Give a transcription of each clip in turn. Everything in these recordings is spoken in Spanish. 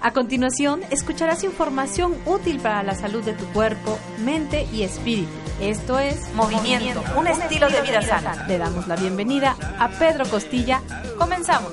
A continuación, escucharás información útil para la salud de tu cuerpo, mente y espíritu. Esto es Movimiento, un, estilo, de vida sana. Le damos la bienvenida a Pedro Costilla. Comenzamos.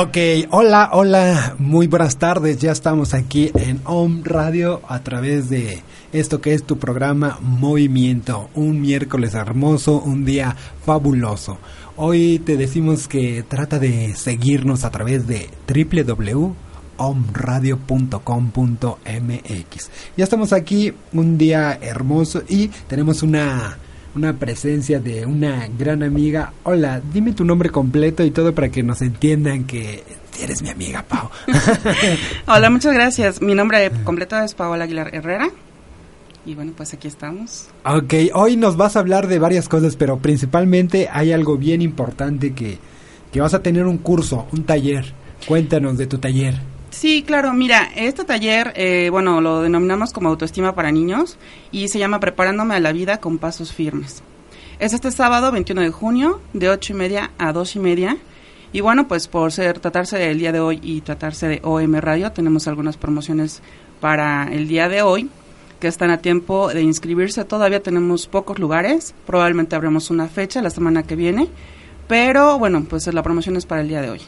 Ok, hola, hola, muy buenas tardes. Ya estamos aquí en Home Radio a través de esto que es tu programa Movimiento. Un miércoles hermoso, un día fabuloso. Hoy te decimos que trata de seguirnos a través de www.omradio.com.mx. Ya estamos aquí un día hermoso y tenemos una una presencia de una gran amiga. Hola, dime tu nombre completo y todo para que nos entiendan que eres mi amiga, Pau. Hola, muchas gracias. Mi nombre completo es Paola Aguilar Herrera. Y bueno, pues aquí estamos. Ok, hoy nos vas a hablar de varias cosas, pero principalmente hay algo bien importante que, que vas a tener un curso, un taller. Cuéntanos de tu taller. Sí, claro, mira, este taller, eh, bueno, lo denominamos como autoestima para niños y se llama Preparándome a la vida con pasos firmes. Es este sábado 21 de junio de 8 y media a 2 y media. Y bueno, pues por ser, tratarse del día de hoy y tratarse de OM Radio, tenemos algunas promociones para el día de hoy que están a tiempo de inscribirse. Todavía tenemos pocos lugares, probablemente abremos una fecha la semana que viene, pero bueno, pues la promoción es para el día de hoy.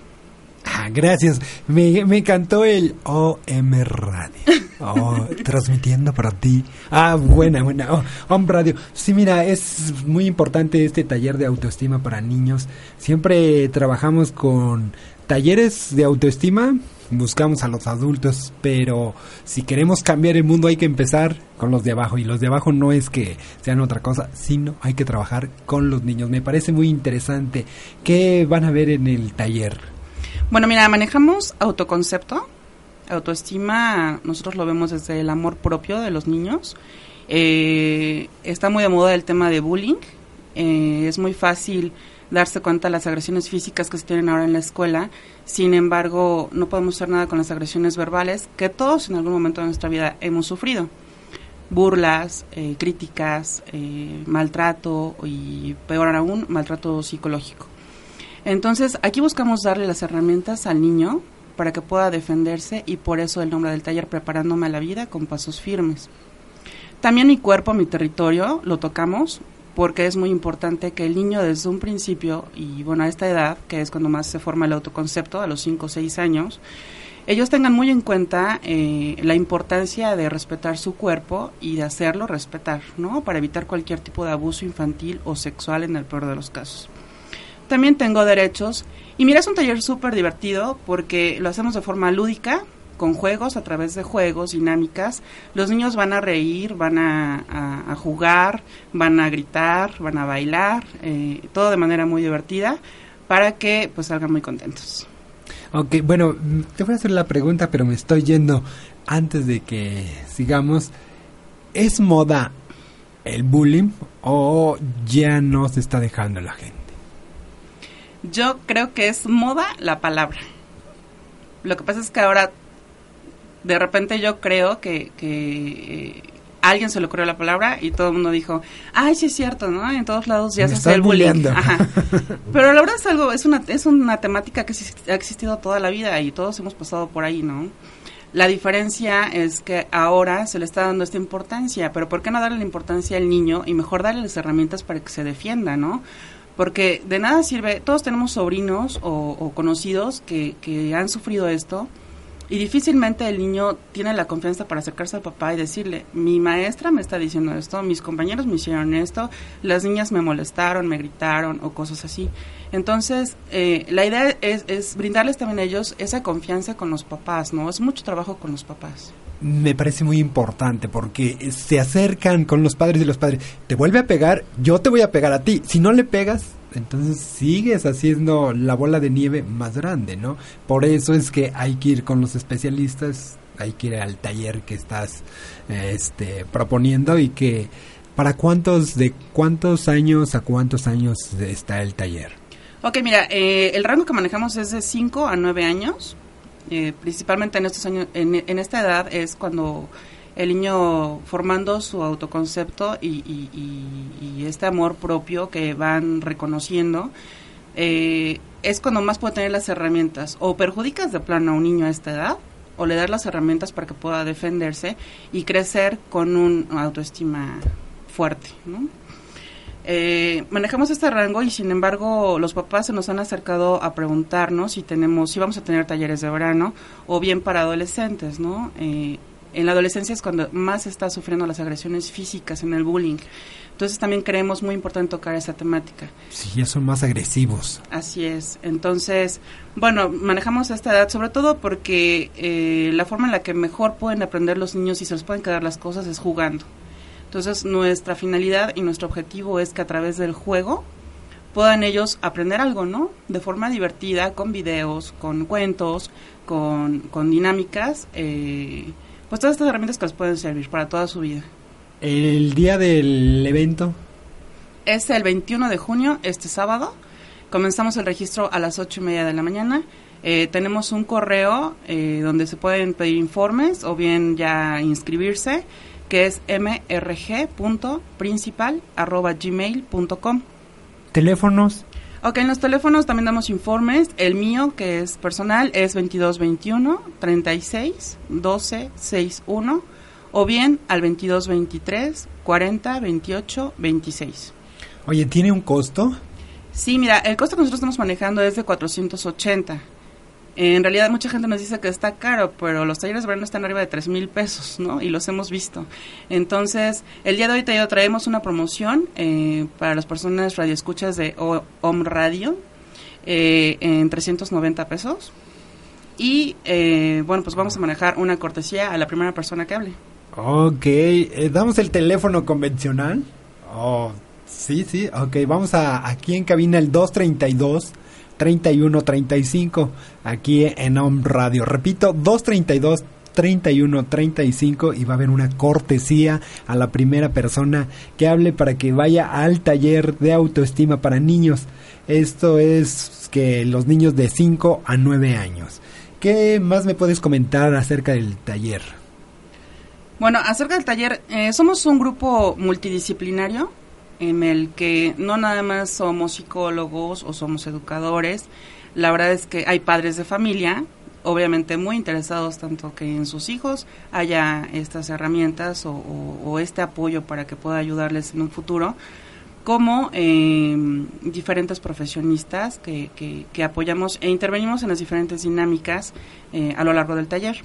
Ah, gracias. Me, me encantó el OM Radio. Oh, transmitiendo para ti. Ah, buena, buena. Oh, OM Radio. Sí, mira, es muy importante este taller de autoestima para niños. Siempre trabajamos con talleres de autoestima. Buscamos a los adultos, pero si queremos cambiar el mundo hay que empezar con los de abajo. Y los de abajo no es que sean otra cosa, sino hay que trabajar con los niños. Me parece muy interesante. ¿Qué van a ver en el taller? Bueno, mira, manejamos autoconcepto, autoestima, nosotros lo vemos desde el amor propio de los niños. Eh, está muy de moda el tema de bullying. Eh, es muy fácil darse cuenta de las agresiones físicas que se tienen ahora en la escuela. Sin embargo, no podemos hacer nada con las agresiones verbales que todos en algún momento de nuestra vida hemos sufrido. Burlas, eh, críticas, maltrato y peor aún, maltrato psicológico. Entonces, aquí buscamos darle las herramientas al niño para que pueda defenderse y por eso el nombre del taller Preparándome a la vida con pasos firmes. También mi cuerpo, mi territorio, lo tocamos porque es muy importante que el niño desde un principio, y bueno, a esta edad, que es cuando más se forma el autoconcepto, a los 5 o 6 años, ellos tengan muy en cuenta eh, la importancia de respetar su cuerpo y de hacerlo respetar, ¿no? Para evitar cualquier tipo de abuso infantil o sexual en el peor de los casos. También tengo derechos. Y mira, es un taller súper divertido porque lo hacemos de forma lúdica, con juegos, a través de juegos, dinámicas. Los niños van a reír, van a, jugar, van a gritar, van a bailar, eh, todo de manera muy divertida para que pues salgan muy contentos. Ok, bueno, te voy a hacer la pregunta, pero me estoy yendo antes de que sigamos. ¿Es moda el bullying o ya no se está dejando la gente? Yo creo que es moda la palabra. Lo que pasa es que ahora, de repente yo creo que, que, a alguien se le ocurrió la palabra y todo el mundo dijo, ay, sí es cierto, ¿no? En todos lados ya Me se hace el bullying. Ajá. Pero la verdad es algo, es una, es una temática que ha existido toda la vida y todos hemos pasado por ahí, ¿no? La diferencia es que ahora se le está dando esta importancia, pero ¿por qué no darle la importancia al niño y mejor darle las herramientas para que se defienda, ¿no? Porque de nada sirve, todos tenemos sobrinos o, o conocidos que, han sufrido esto y difícilmente el niño tiene la confianza para acercarse al papá y decirle, mi maestra me está diciendo esto, mis compañeros me hicieron esto, las niñas me molestaron, me gritaron o cosas así. Entonces, eh, la idea es, es brindarles también a ellos esa confianza con los papás, ¿no? Es mucho trabajo con los papás. Me parece muy importante porque se acercan con los padres y los padres. Te vuelve a pegar, yo te voy a pegar a ti. Si no le pegas, entonces sigues haciendo la bola de nieve más grande, ¿no? Por eso es que hay que ir con los especialistas, hay que ir al taller que estás este, proponiendo y que para cuántos de cuántos años a cuántos años está el taller. Ok, mira, eh, el rango que manejamos es de 5 a 9 años. Eh, principalmente en estos años, en, en, esta edad es cuando el niño formando su autoconcepto y, y, este amor propio que van reconociendo, eh, es cuando más puede tener las herramientas. O perjudicas de plano a un niño a esta edad, o le das las herramientas para que pueda defenderse y crecer con un autoestima fuerte, ¿no? Eh, manejamos este rango y sin embargo los papás se nos han acercado a preguntarnos si tenemos, si vamos a tener talleres de verano o bien para adolescentes, ¿no? Eh, en la adolescencia es cuando más se está sufriendo las agresiones físicas en el bullying. Entonces también creemos muy importante tocar esa temática. Sí, ya son más agresivos. Así es. Entonces, bueno, manejamos esta edad sobre todo porque eh, la forma en la que mejor pueden aprender los niños y se les pueden quedar las cosas es jugando. Entonces, nuestra finalidad y nuestro objetivo es que a través del juego puedan ellos aprender algo, ¿no? De forma divertida, con videos, con cuentos, con, con dinámicas, eh, pues todas estas herramientas que les pueden servir para toda su vida. El día del evento es el 21 de junio, este sábado. Comenzamos el registro a las ocho y media de la mañana. Eh, tenemos un correo eh, donde se pueden pedir informes o bien ya inscribirse que es mrg.principal.gmail.com. ¿Teléfonos? Ok, en los teléfonos también damos informes. El mío, que es personal, es 2221 36 12 61 o bien al 2223 40 28 26. Oye, ¿tiene un costo? Sí, mira, el costo que nosotros estamos manejando es de 480. En realidad mucha gente nos dice que está caro, pero los talleres de verano están arriba de tres mil pesos, ¿no? Y los hemos visto. Entonces, el día de hoy te traemos una promoción eh, para las personas radioescuchas de OM Radio eh, en 390 pesos. Y, eh, bueno, pues vamos a manejar una cortesía a la primera persona que hable. Ok, eh, ¿damos el teléfono convencional? Oh, sí, sí, ok, vamos a aquí en cabina el 232 3135 aquí en Home Radio. Repito, 232 3135 y va a haber una cortesía a la primera persona que hable para que vaya al taller de autoestima para niños. Esto es que los niños de 5 a 9 años. ¿Qué más me puedes comentar acerca del taller? Bueno, acerca del taller, eh, somos un grupo multidisciplinario en el que no nada más somos psicólogos o somos educadores, la verdad es que hay padres de familia, obviamente muy interesados tanto que en sus hijos haya estas herramientas o, este apoyo para que pueda ayudarles en un futuro, como eh, diferentes profesionistas que, que, que, apoyamos e intervenimos en las diferentes dinámicas eh, a lo largo del taller.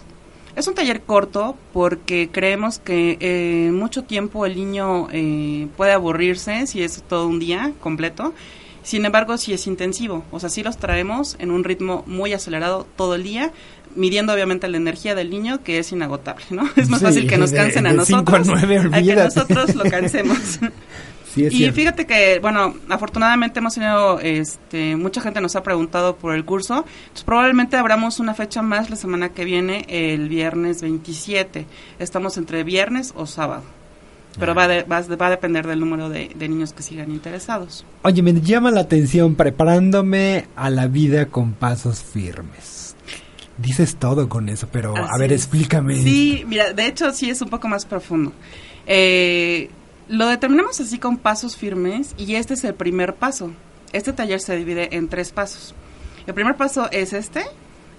Es un taller corto porque creemos que eh, mucho tiempo el niño eh, puede aburrirse si es todo un día completo. Sin embargo, si es intensivo, o sea, si los traemos en un ritmo muy acelerado todo el día, midiendo obviamente la energía del niño, que es inagotable, ¿no? Es más sí, fácil que nos cansen de, de a nosotros, a, 9, a que nosotros lo cansemos. Sí, y cierto. fíjate que, bueno, afortunadamente hemos tenido, este, mucha gente nos ha preguntado por el curso, entonces probablemente abramos una fecha más la semana que viene, el viernes 27. Estamos entre viernes o sábado. Pero ah. va, de, va, va, a depender del número de, de, niños que sigan interesados. Oye, me llama la atención preparándome a la vida con pasos firmes. Dices todo con eso, pero Así a ver, explícame. Sí, mira, de hecho sí es un poco más profundo. Eh, lo determinamos así con pasos firmes y este es el primer paso. Este taller se divide en tres pasos. El primer paso es este,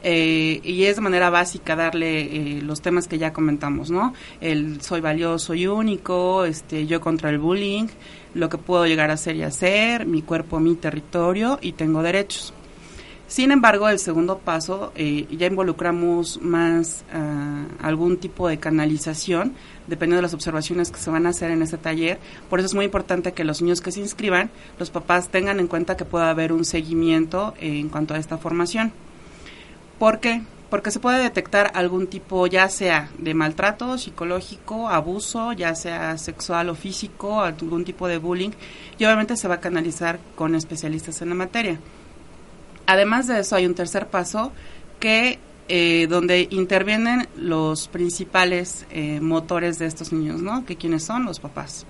eh, y es de manera básica darle eh, los temas que ya comentamos, ¿no? El soy valioso y único, este, yo contra el bullying, lo que puedo llegar a ser y hacer, mi cuerpo, mi territorio y tengo derechos. Sin embargo, el segundo paso eh, ya involucramos más ah, algún tipo de canalización, dependiendo de las observaciones que se van a hacer en este taller. Por eso es muy importante que los niños que se inscriban, los papás tengan en cuenta que pueda haber un seguimiento en cuanto a esta formación. ¿Por qué? Porque se puede detectar algún tipo, ya sea de maltrato psicológico, abuso, ya sea sexual o físico, algún tipo de bullying, y obviamente se va a canalizar con especialistas en la materia. Además de eso, hay un tercer paso que eh, donde intervienen los principales eh, motores de estos niños, ¿no? Que quiénes son los papás.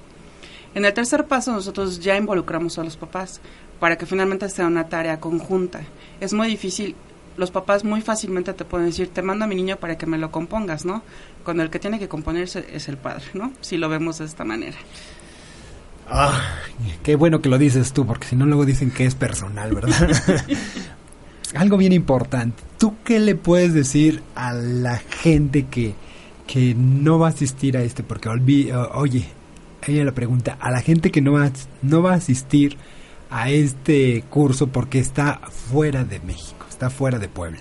En el tercer paso nosotros ya involucramos a los papás para que finalmente sea una tarea conjunta. Es muy difícil los papás muy fácilmente te pueden decir, te mando a mi niño para que me lo compongas, ¿no? Cuando el que tiene que componerse es el padre, ¿no? Si lo vemos de esta manera. Ah, qué bueno que lo dices tú, porque si no luego dicen que es personal, ¿verdad? Algo bien importante. ¿Tú qué le puedes decir a la gente que, que no va a asistir a este? Porque oye, ella la pregunta, a la gente que no va, no va a asistir a este curso porque está fuera de México está fuera de Puebla.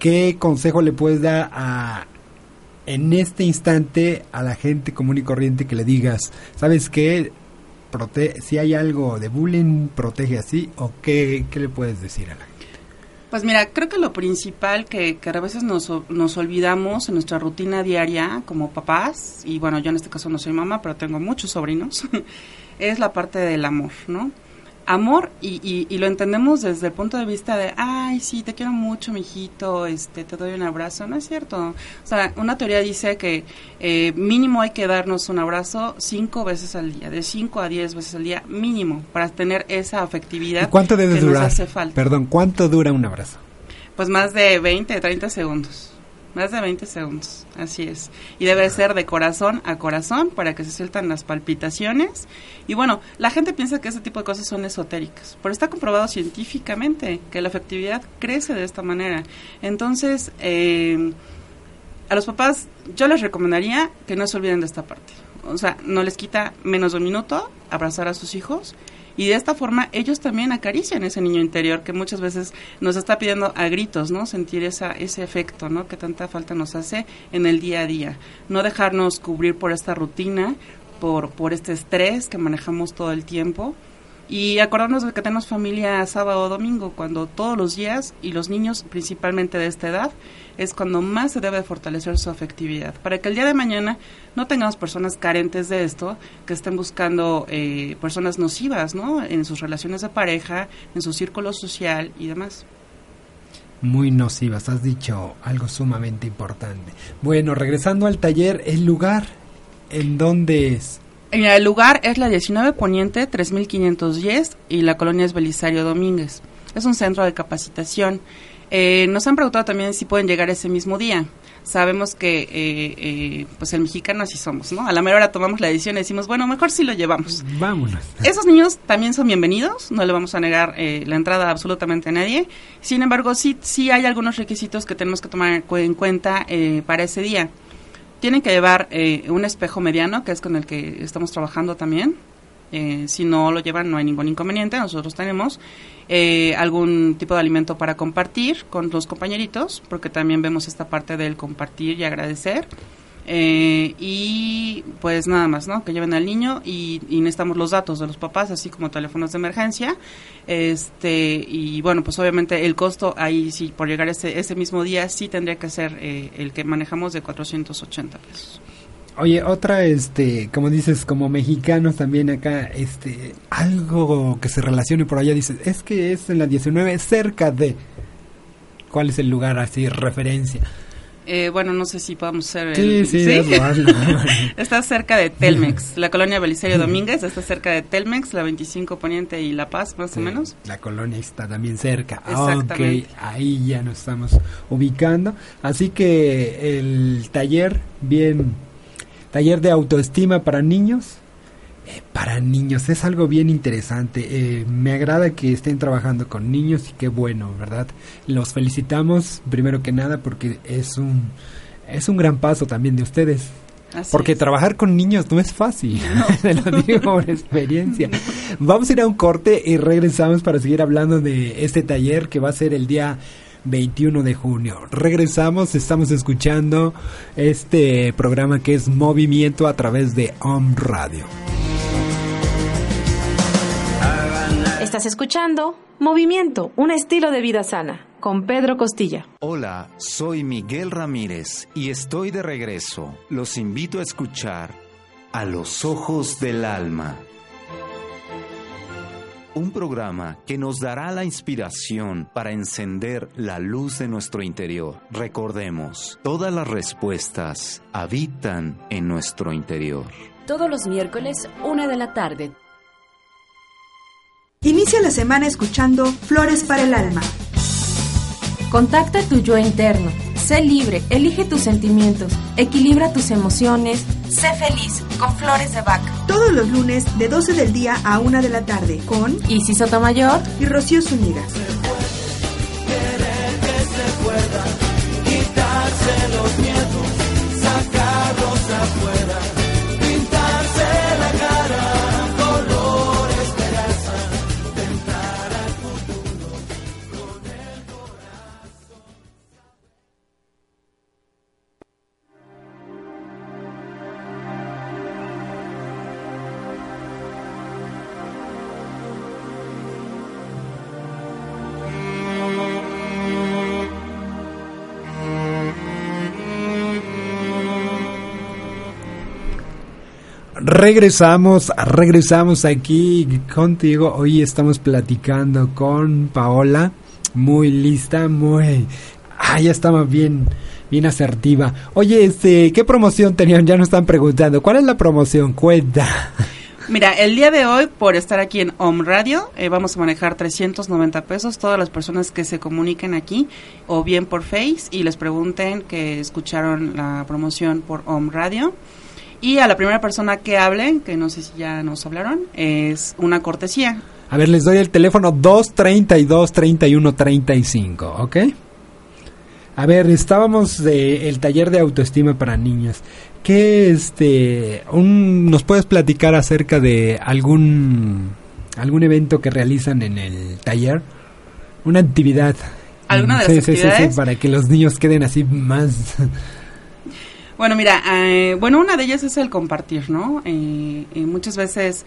¿Qué consejo le puedes dar a, en este instante a la gente común y corriente que le digas, ¿sabes qué? si hay algo de bullying, protege así, o qué, le puedes decir a la gente? Pues mira, creo que lo principal que, que a veces nos, nos olvidamos en nuestra rutina diaria como papás, y bueno, yo en este caso no soy mamá, pero tengo muchos sobrinos, es la parte del amor, ¿no? Amor y, y, lo entendemos desde el punto de vista de, ay, sí, te quiero mucho, mijito, este, te doy un abrazo. No es cierto. O sea, una teoría dice que eh, mínimo hay que darnos un abrazo cinco veces al día, de cinco a diez veces al día, mínimo, para tener esa afectividad. cuánto debe durar? hace falta. Perdón, ¿cuánto dura un abrazo? Pues más de 20, 30 segundos. Más de 20 segundos, así es. Y debe ser de corazón a corazón para que se sueltan las palpitaciones. Y bueno, la gente piensa que ese tipo de cosas son esotéricas, pero está comprobado científicamente que la efectividad crece de esta manera. Entonces, eh, a los papás yo les recomendaría que no se olviden de esta parte. O sea, no les quita menos de un minuto abrazar a sus hijos y de esta forma ellos también acarician ese niño interior que muchas veces nos está pidiendo a gritos, ¿no? Sentir esa, ese efecto, ¿no? Que tanta falta nos hace en el día a día. No dejarnos cubrir por esta rutina, por, por este estrés que manejamos todo el tiempo y acordarnos de que tenemos familia sábado o domingo, cuando todos los días, y los niños principalmente de esta edad, es cuando más se debe fortalecer su afectividad, para que el día de mañana no tengamos personas carentes de esto, que estén buscando eh, personas nocivas, ¿no? En sus relaciones de pareja, en su círculo social y demás. Muy nocivas, has dicho algo sumamente importante. Bueno, regresando al taller, el lugar en donde es el lugar es la 19 Poniente 3510 y la colonia es Belisario Domínguez. Es un centro de capacitación. Eh, nos han preguntado también si pueden llegar ese mismo día. Sabemos que eh, eh, pues el mexicano así somos, ¿no? A la mera hora tomamos la decisión y decimos, bueno, mejor sí lo llevamos. Vámonos. Esos niños también son bienvenidos, no le vamos a negar la entrada absolutamente a nadie. Sin embargo, sí, sí hay algunos requisitos que tenemos que tomar en cuenta para ese día. Tienen que llevar eh, un espejo mediano, que es con el que estamos trabajando también. Eh, si no lo llevan, no hay ningún inconveniente. Nosotros tenemos eh, algún tipo de alimento para compartir con los compañeritos, porque también vemos esta parte del compartir y agradecer. Eh, y pues nada más, ¿no? Que lleven al niño y, necesitamos los datos de los papás, así como teléfonos de emergencia. Este, y bueno, pues obviamente el costo ahí, sí, por llegar ese, ese mismo día, sí tendría que ser eh, el que manejamos de 480 pesos. Oye, otra, este, como dices, como mexicanos también acá, este, algo que se relacione por allá, dices, es que es en la 19, cerca de. ¿Cuál es el lugar así, referencia? Eh, bueno, no sé si podemos ser. Sí, sí, está cerca de Telmex. La colonia Belisario Domínguez está cerca de Telmex, la 25 Poniente y La Paz, más o menos. La colonia está también cerca. Ok, ahí ya nos estamos ubicando. Así que el taller, bien taller de autoestima para niños. Eh, para niños es algo bien interesante. Eh, me agrada que estén trabajando con niños y qué bueno, ¿verdad? Los felicitamos primero que nada porque es un es un gran paso también de ustedes. porque trabajar con niños no es fácil, no. lo digo por experiencia. Vamos a ir a un corte y regresamos para seguir hablando de este taller que va a ser el día 21 de junio. Regresamos, estamos escuchando este programa que es Movimiento a través de Om Radio. Estás escuchando Movimiento, un estilo de vida sana, con Pedro Costilla. Hola, soy Miguel Ramírez y estoy de regreso. Los invito a escuchar A los Ojos del Alma un programa que nos dará la inspiración para encender la luz de nuestro interior. Recordemos, todas las respuestas habitan en nuestro interior. Todos los miércoles, una de la tarde. Inicia la semana escuchando Flores para el Alma. Contacta tu yo interno. Sé libre, elige tus sentimientos, equilibra tus emociones, sé feliz con Flores de Bach. Todos los lunes de 12 del día a 1 de la tarde con Isis Sotomayor y Rocío Zúñiga. Regresamos, regresamos aquí contigo. Hoy estamos platicando con Paola, muy lista, muy... Ah, ya estaba bien, bien asertiva. Oye, este, ¿qué promoción tenían? Ya nos están preguntando. ¿Cuál es la promoción? Cuenta. Mira, el día de hoy, por estar aquí en Home Radio, eh, vamos a manejar 390 pesos. Todas las personas que se comuniquen aquí, o bien por Face, y les pregunten que escucharon la promoción por Home Radio. Y a la primera persona que hable, que no sé si ya nos hablaron, es una cortesía. A ver, les doy el teléfono 232-3135, ¿ok? A ver, estábamos de el taller de autoestima para niños. ¿Qué este un, nos puedes platicar acerca de algún algún evento que realizan en el taller? Una actividad. ¿Alguna de las actividades? Sí, sí, para que los niños queden así más bueno, mira, eh, bueno, una de ellas es el compartir, ¿no? Eh, eh, muchas veces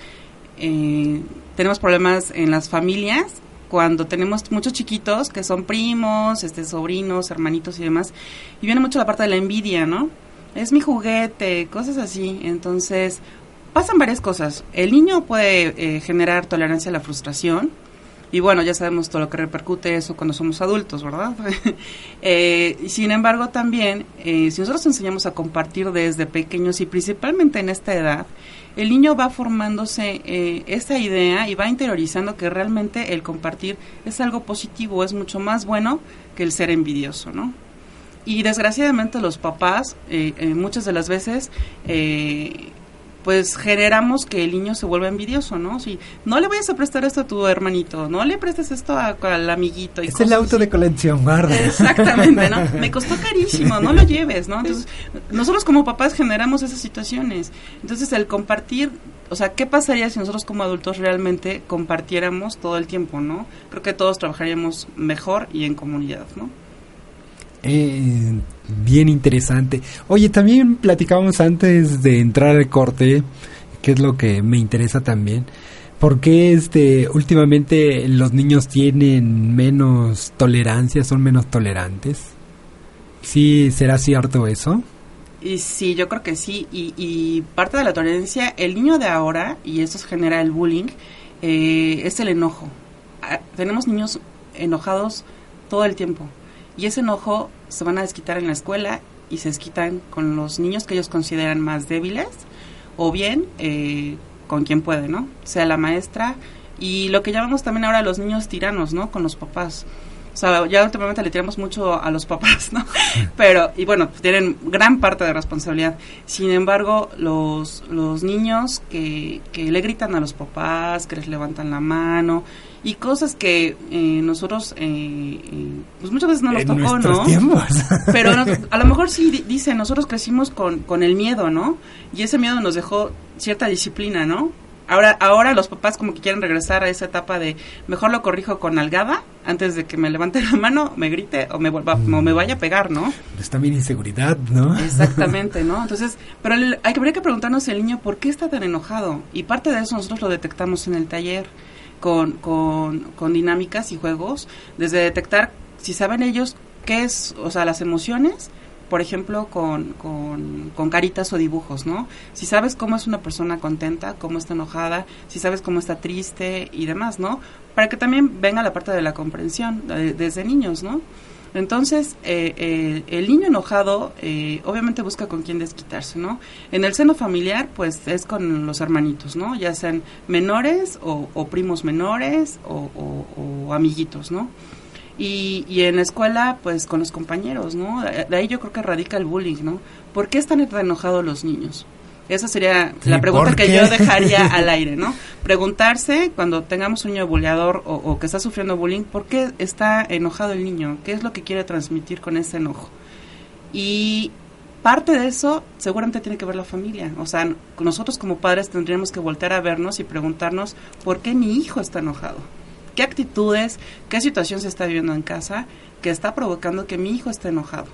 tenemos problemas en las familias cuando tenemos muchos chiquitos que son primos, este, sobrinos, hermanitos y demás, y viene mucho la parte de la envidia, ¿no? Es mi juguete, cosas así. Entonces, pasan varias cosas. El niño puede generar tolerancia a la frustración, y bueno, ya sabemos todo lo que repercute eso cuando somos adultos, ¿verdad? eh, sin embargo, también, eh, si nosotros enseñamos a compartir desde pequeños y principalmente en esta edad, el niño va formándose eh, esta idea y va interiorizando que realmente el compartir es algo positivo, es mucho más bueno que el ser envidioso, ¿no? Y desgraciadamente los papás, eh, eh muchas de las veces, eh, pues generamos que el niño se vuelva envidioso, ¿no? Si no le vayas a prestar esto a tu hermanito, no le prestes esto al amiguito. Y es el auto de colección, guarda. Exactamente, ¿no? Me costó carísimo, no lo lleves, ¿no? Entonces, nosotros como papás generamos esas situaciones. Entonces, el compartir, o sea, ¿qué pasaría si nosotros como adultos realmente compartiéramos todo el tiempo, ¿no? Creo que todos trabajaríamos mejor y en comunidad, ¿no? Eh, bien interesante. Oye, también platicábamos antes de entrar al corte, que es lo que me interesa también. ¿Por qué este, últimamente los niños tienen menos tolerancia, son menos tolerantes? ¿Sí será cierto eso? Y sí, yo creo que sí. Y, parte de la tolerancia, el niño de ahora, y eso genera el bullying, eh, es el enojo. Ah, tenemos niños enojados todo el tiempo. Y ese enojo se van a desquitar en la escuela y se desquitan con los niños que ellos consideran más débiles o bien eh, con quien puede, ¿no? Sea la maestra y lo que llamamos también ahora los niños tiranos, ¿no? Con los papás. O sea, ya últimamente le tiramos mucho a los papás, ¿no? Pero, y bueno, tienen gran parte de responsabilidad. Sin embargo, los, los niños que, que le gritan a los papás, que les levantan la mano, y cosas que eh, nosotros, eh, eh, pues muchas veces no nos tocó, ¿no? Tiempos. Pero a lo mejor sí dicen, nosotros crecimos con, con el miedo, ¿no? Y ese miedo nos dejó cierta disciplina, ¿no? Ahora, ahora los papás como que quieren regresar a esa etapa de mejor lo corrijo con algada antes de que me levante la mano, me grite o me vuelva, o me vaya a pegar, ¿no? Es también inseguridad, ¿no? Exactamente, ¿no? Entonces, pero hay que, habría que preguntarnos el niño por qué está tan enojado y parte de eso nosotros lo detectamos en el taller con, con, dinámicas y juegos, desde detectar si saben ellos qué es, o sea, las emociones por ejemplo, con, con, caritas o dibujos, ¿no? Si sabes cómo es una persona contenta, cómo está enojada, si sabes cómo está triste y demás, ¿no? Para que también venga la parte de la comprensión desde niños, ¿no? Entonces, eh, eh, el niño enojado eh, obviamente busca con quién desquitarse, ¿no? En el seno familiar, pues es con los hermanitos, ¿no? Ya sean menores o, primos menores o, amiguitos, ¿no? Y, y en la escuela, pues con los compañeros, ¿no? De ahí yo creo que radica el bullying, ¿no? ¿Por qué están enojados los niños? Esa sería la pregunta que yo dejaría al aire, ¿no? Preguntarse cuando tengamos un niño bulleador o, que está sufriendo bullying, ¿por qué está enojado el niño? ¿Qué es lo que quiere transmitir con ese enojo? Y parte de eso seguramente tiene que ver la familia. O sea, nosotros como padres tendríamos que voltear a vernos y preguntarnos por qué mi hijo está enojado qué actitudes, qué situación se está viviendo en casa que está provocando que mi hijo esté enojado.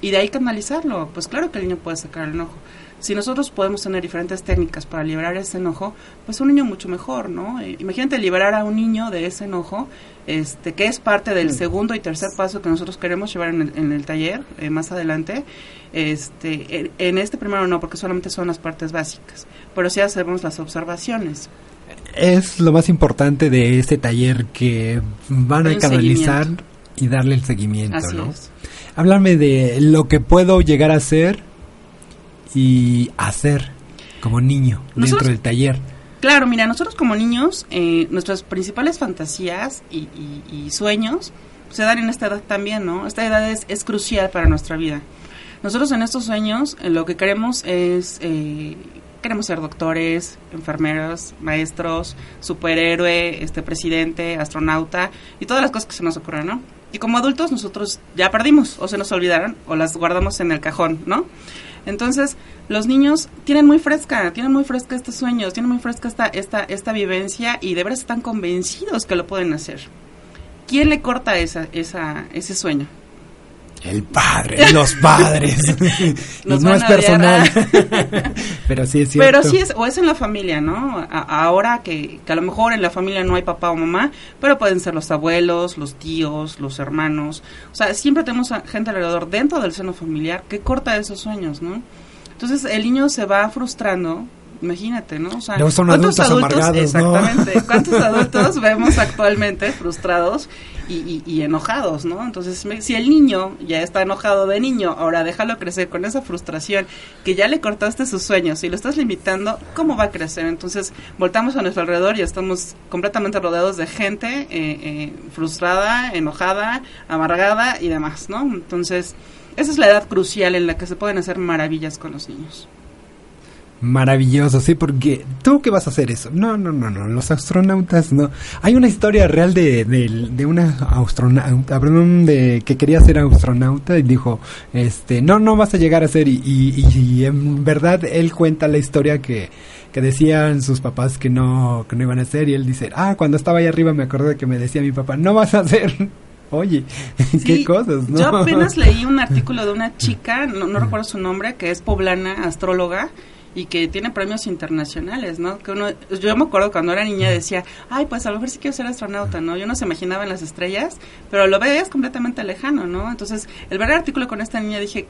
Y de ahí canalizarlo. Pues claro que el niño puede sacar el enojo. Si nosotros podemos tener diferentes técnicas para liberar ese enojo, pues un niño mucho mejor, ¿no? Eh, imagínate liberar a un niño de ese enojo, este, que es parte del segundo y tercer paso que nosotros queremos llevar en el, taller eh, más adelante. Este, en este primero no, porque solamente son las partes básicas, pero sí hacemos las observaciones es lo más importante de este taller que van a canalizar y darle el seguimiento, ¿no? Háblame de lo que puedo llegar a hacer y hacer como niño dentro del taller. Claro, mira, nosotros como niños, eh, nuestras principales fantasías y, sueños se dan en esta edad también, ¿no? Esta edad es, es crucial para nuestra vida. Nosotros en estos sueños eh, lo que queremos es eh, queremos ser doctores, enfermeros, maestros, superhéroe, este presidente, astronauta y todas las cosas que se nos ocurran, ¿no? Y como adultos nosotros ya perdimos o se nos olvidaron o las guardamos en el cajón, ¿no? Entonces, los niños tienen muy fresca, tienen muy fresca estos sueños, tienen muy fresca esta, esta, esta vivencia y de verdad están convencidos que lo pueden hacer. ¿Quién le corta esa, esa, ese sueño? El padre, los padres. no es personal. Pero sí es cierto. Pero sí es, o es en la familia, ¿no? ahora que, que, a lo mejor en la familia no hay papá o mamá, pero pueden ser los abuelos, los tíos, los hermanos. O sea, siempre tenemos gente alrededor dentro del seno familiar que corta esos sueños, ¿no? Entonces el niño se va frustrando imagínate, ¿no? O sea, ¿cuántos adultos, exactamente, cuántos adultos vemos actualmente frustrados y, enojados, ¿no? Entonces, si el niño ya está enojado de niño, ahora déjalo crecer con esa frustración que ya le cortaste sus sueños y lo estás limitando, ¿cómo va a crecer? Entonces, voltamos a nuestro alrededor y estamos completamente rodeados de gente eh, eh, frustrada, enojada, amargada y demás, ¿no? Entonces, esa es la edad crucial en la que se pueden hacer maravillas con los niños. Maravilloso, sí, porque tú qué vas a hacer eso. No, no, no, no, los astronautas no. Hay una historia real de, de, una astronauta, de que quería ser astronauta y dijo, este, no, no vas a llegar a ser y, y, en verdad él cuenta la historia que, que decían sus papás que no, que no iban a ser y él dice, ah, cuando estaba ahí arriba me acordé que me decía mi papá, no vas a ser. Oye, qué cosas, ¿no? Yo apenas leí un artículo de una chica, no, no recuerdo su nombre, que es poblana, astróloga, y que tiene premios internacionales, ¿no? Que uno, yo me acuerdo cuando era niña decía, ay, pues a lo mejor sí quiero ser astronauta, ¿no? Yo no se imaginaba en las estrellas, pero lo veías completamente lejano, ¿no? Entonces, el ver el artículo con esta niña dije,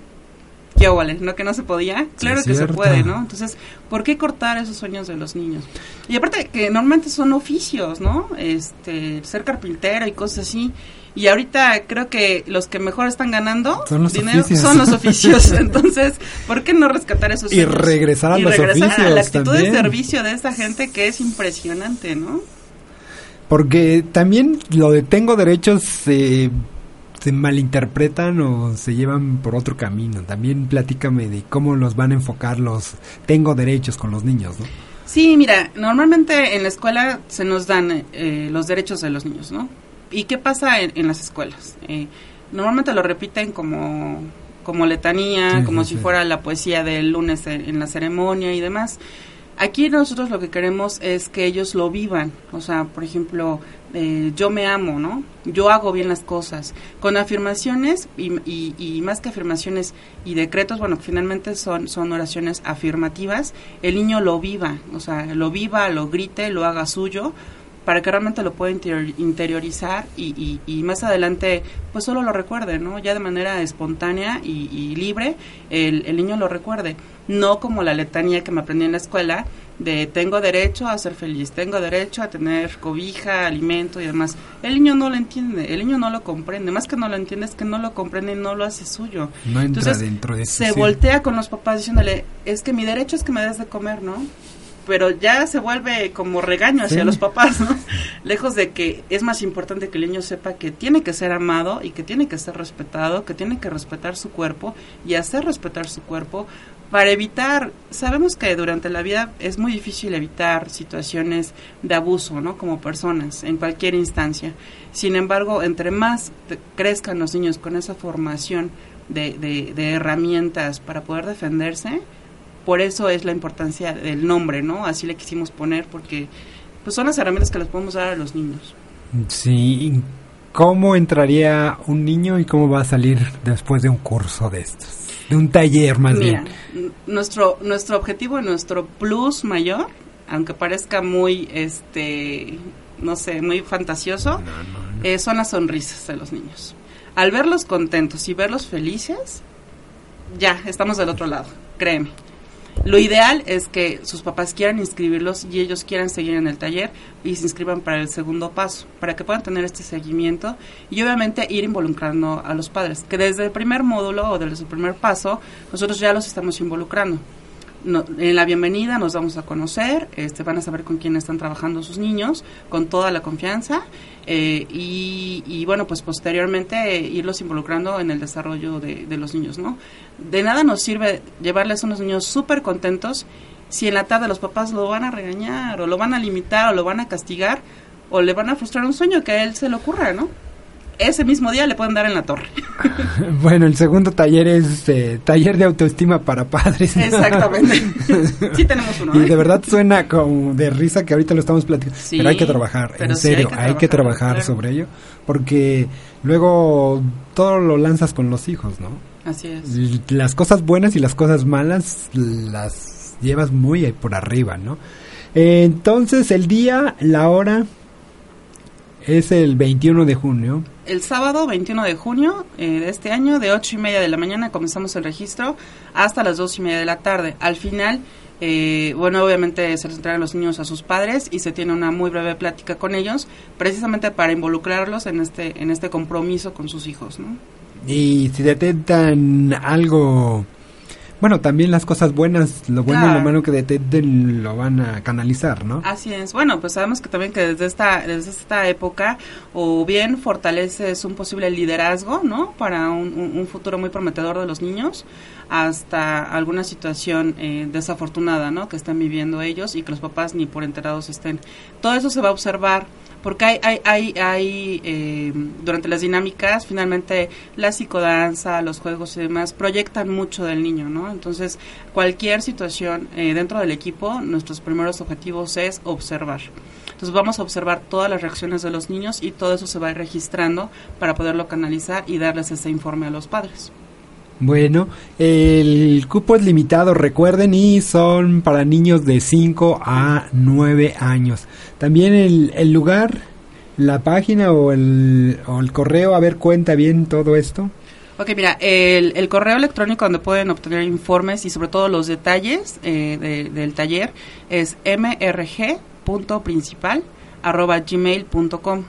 qué vale, ¿no? Que no se podía. Claro que se puede, ¿no? Entonces, ¿por qué cortar esos sueños de los niños? Y aparte que normalmente son oficios, ¿no? Este, ser carpintero y cosas así. Y ahorita creo que los que mejor están ganando son los dinero oficios. son los oficios. Entonces, ¿por qué no rescatar esos Y regresar a y los regresar a la actitud de servicio de esa gente que es impresionante, ¿no? Porque también lo de tengo derechos se, se malinterpretan o se llevan por otro camino. También platícame de cómo los van a enfocar los tengo derechos con los niños, ¿no? Sí, mira, normalmente en la escuela se nos dan eh, los derechos de los niños, ¿no? ¿Y qué pasa en, las escuelas? Eh, normalmente lo repiten como, como letanía, como si fuera la poesía del lunes en la ceremonia y demás. Aquí nosotros lo que queremos es que ellos lo vivan, o sea, por ejemplo, eh, yo me amo, ¿no? Yo hago bien las cosas. Con afirmaciones y, y, más que afirmaciones y decretos, bueno, finalmente son, son oraciones afirmativas, el niño lo viva, o sea, lo viva, lo grite, lo haga suyo, para que realmente lo pueda interiorizar y, y, más adelante pues solo lo recuerde, ¿no? Ya de manera espontánea y, libre el, el, niño lo recuerde, no como la letanía que me aprendí en la escuela de tengo derecho a ser feliz, tengo derecho a tener cobija, alimento y demás. El niño no lo entiende, el niño no lo comprende, más que no lo entiende es que no lo comprende y no lo hace suyo. No entra dentro de Se voltea con los papás diciéndole, es que mi derecho es que me des de comer, ¿no? Pero ya se vuelve como regaño hacia los papás, ¿no? Lejos de que es más importante que el niño sepa que tiene que ser amado y que tiene que ser respetado, que tiene que respetar su cuerpo y hacer respetar su cuerpo para evitar, sabemos que durante la vida es muy difícil evitar situaciones de abuso, ¿no? Como personas, en cualquier instancia. Sin embargo, entre más crezcan los niños con esa formación de, de, de herramientas para poder defenderse, por eso es la importancia del nombre, ¿no? Así le quisimos poner porque pues son las herramientas que les podemos dar a los niños. Sí, ¿cómo entraría un niño y cómo va a salir después de un curso de estos? De un taller más bien. Nuestro, nuestro objetivo y nuestro plus mayor, aunque parezca muy, este, no sé, muy fantasioso, eh, son las sonrisas de los niños. Al verlos contentos y verlos felices, ya, estamos del otro lado, créeme. Lo ideal es que sus papás quieran inscribirlos y ellos quieran seguir en el taller y se inscriban para el segundo paso, para que puedan tener este seguimiento y obviamente ir involucrando a los padres, que desde el primer módulo o desde el primer paso nosotros ya los estamos involucrando en la bienvenida nos vamos a conocer, este, van a saber con quién están trabajando sus niños, con toda la confianza, eh, y, bueno, pues posteriormente irlos involucrando en el desarrollo de, los niños, ¿no? De nada nos sirve llevarles unos niños súper contentos si en la tarde los papás lo van a regañar, o lo van a limitar, o lo van a castigar, o le van a frustrar un sueño que a él se le ocurra, ¿no? Ese mismo día le pueden dar en la torre. bueno, el segundo taller es eh, taller de autoestima para padres. Exactamente. sí tenemos uno. Y de ¿eh? verdad suena como de risa que ahorita lo estamos platicando. pero hay que trabajar, en serio, hay que trabajar, sobre ello, porque luego todo lo lanzas con los hijos, ¿no? Así es. Las cosas buenas y las cosas malas las llevas muy por arriba, ¿no? Entonces, el día, la hora, es el 21 de junio el sábado 21 de junio eh, de este año, de 8 y media de la mañana comenzamos el registro hasta las 2 y media de la tarde. Al final, eh, bueno, obviamente se les entregan los niños a sus padres y se tiene una muy breve plática con ellos, precisamente para involucrarlos en este, en este compromiso con sus hijos, ¿no? Y si detectan algo bueno, también las cosas buenas, lo bueno y lo malo que detecten lo van a canalizar, ¿no? Así es. Bueno, pues sabemos que también que desde esta, desde esta época o bien fortaleces un posible liderazgo, ¿no? Para un, futuro muy prometedor de los niños hasta alguna situación eh, desafortunada, ¿no? Que están viviendo ellos y que los papás ni por enterados estén. Todo eso se va a observar porque hay, hay, hay, hay eh, durante las dinámicas, finalmente la psicodanza, los juegos y demás proyectan mucho del niño, ¿no? Entonces, cualquier situación eh, dentro del equipo, nuestros primeros objetivos es observar. Entonces vamos a observar todas las reacciones de los niños y todo eso se va a ir registrando para poderlo canalizar y darles ese informe a los padres. Bueno, el cupo es limitado, recuerden, y son para niños de 5 a 9 años. También el, el lugar, la página o el, o el correo, a ver, cuenta bien todo esto. Ok, mira, el, el, correo electrónico donde pueden obtener informes y sobre todo los detalles eh, del taller es mrg.principal.gmail.com.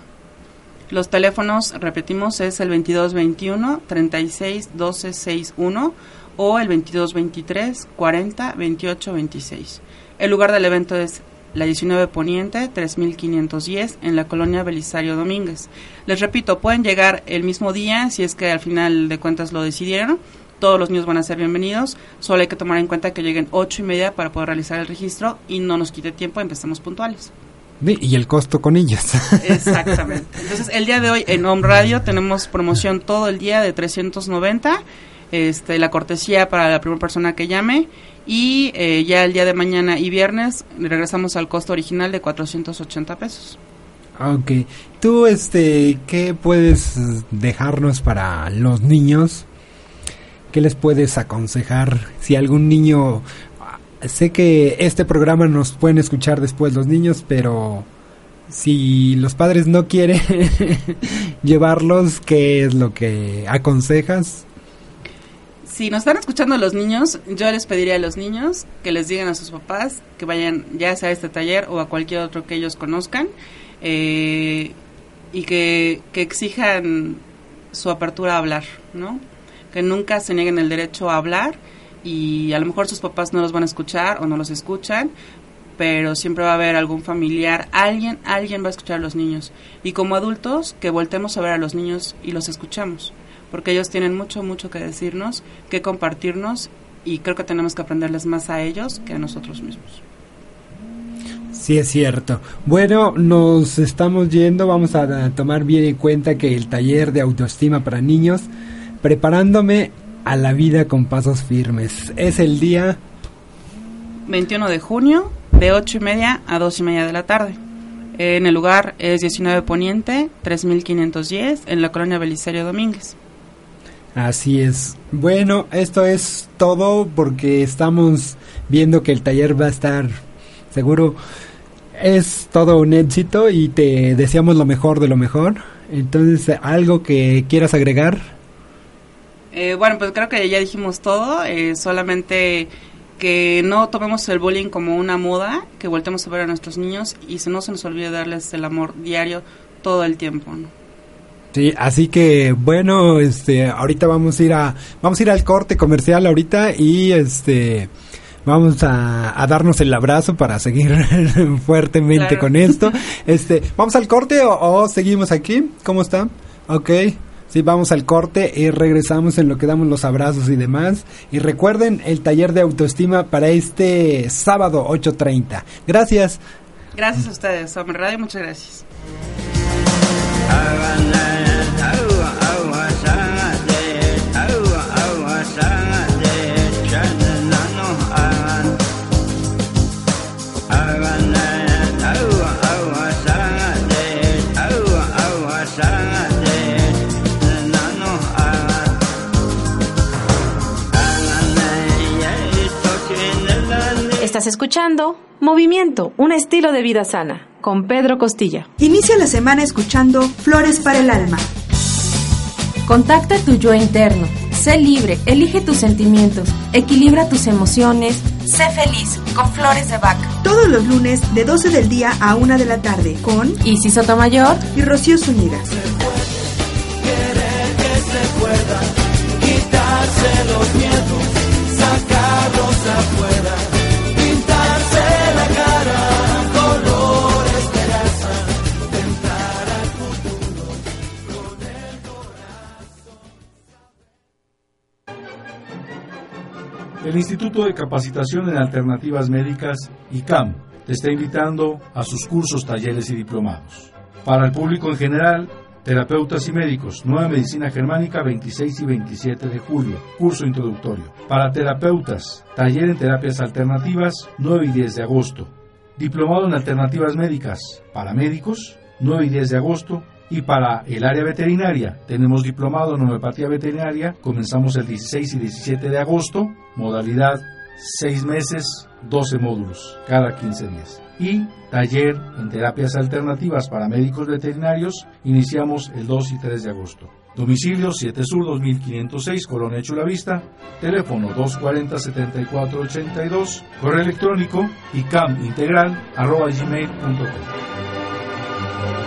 Los teléfonos, repetimos, es el 2221 36 12 61 o el 2223 40 28 26. El lugar del evento es la 19 Poniente 3510 en la colonia Belisario Domínguez. Les repito, pueden llegar el mismo día si es que al final de cuentas lo decidieron. Todos los niños van a ser bienvenidos. Solo hay que tomar en cuenta que lleguen ocho y media para poder realizar el registro y no nos quite tiempo, empecemos puntuales. Y el costo con ellos. Exactamente. Entonces, el día de hoy en Home Radio tenemos promoción todo el día de 390, este, la cortesía para la primera persona que llame y eh, ya el día de mañana y viernes regresamos al costo original de 480 pesos. Ok. ¿Tú, este, qué puedes dejarnos para los niños? ¿Qué les puedes aconsejar si algún niño sé que este programa nos pueden escuchar después los niños, pero si los padres no quieren llevarlos, ¿qué es lo que aconsejas? Si nos están escuchando los niños, yo les pediría a los niños que les digan a sus papás que vayan ya sea a este taller o a cualquier otro que ellos conozcan eh, y que, que exijan su apertura a hablar, ¿no? Que nunca se nieguen el derecho a hablar y a lo mejor sus papás no los van a escuchar o no los escuchan, pero siempre va a haber algún familiar, alguien, alguien va a escuchar a los niños. Y como adultos, que voltemos a ver a los niños y los escuchamos, porque ellos tienen mucho, mucho que decirnos, que compartirnos y creo que tenemos que aprenderles más a ellos que a nosotros mismos. Sí, es cierto. Bueno, nos estamos yendo, vamos a tomar bien en cuenta que el taller de autoestima para niños, preparándome a la vida con pasos firmes. Es el día 21 de junio de 8 y media a 2 y media de la tarde. En el lugar es 19 Poniente, 3510, en la colonia Belisario Domínguez. Así es. Bueno, esto es todo porque estamos viendo que el taller va a estar seguro. Es todo un éxito y te deseamos lo mejor de lo mejor. Entonces, ¿algo que quieras agregar? Eh, bueno, pues creo que ya dijimos todo, eh, solamente que no tomemos el bullying como una moda, que voltemos a ver a nuestros niños y si no se nos olvide darles el amor diario todo el tiempo, ¿no? Sí, así que bueno, este, ahorita vamos a ir a, vamos a ir al corte comercial ahorita y este, vamos a, darnos el abrazo para seguir fuertemente con esto. Este, vamos al corte o, o seguimos aquí, ¿cómo está? Ok. Sí, vamos al corte y regresamos en lo que damos los abrazos y demás. Y recuerden el taller de autoestima para este sábado 8.30. Gracias. Gracias a ustedes, Hombre Radio, muchas gracias. Estás escuchando Movimiento, un estilo de vida sana, con Pedro Costilla. Inicia la semana escuchando Flores para el Alma. Contacta tu yo interno, sé libre, elige tus sentimientos, equilibra tus emociones, sé feliz con Flores de Bach. Todos los lunes de 12 del día a 1 de la tarde con Isis Sotomayor y Rocío Zúñiga. quitarse los miedos, sacarlos afuera. El Instituto de Capacitación en Alternativas Médicas, ICAM, te está invitando a sus cursos, talleres y diplomados. Para el público en general, Terapeutas y médicos, Nueva Medicina Germánica, 26 y 27 de julio, curso introductorio. Para terapeutas, taller en terapias alternativas, 9 y 10 de agosto. Diplomado en alternativas médicas, para médicos, 9 y 10 de agosto. Y para el área veterinaria, tenemos diplomado en homeopatía veterinaria, comenzamos el 16 y 17 de agosto, modalidad 6 meses, 12 módulos, cada 15 días. Y taller en terapias alternativas para médicos veterinarios, iniciamos el 2 y 3 de agosto. Domicilio 7 Sur 2506, Colonia Chulavista, teléfono 240-7482, correo electrónico icamintegral.gmail.com.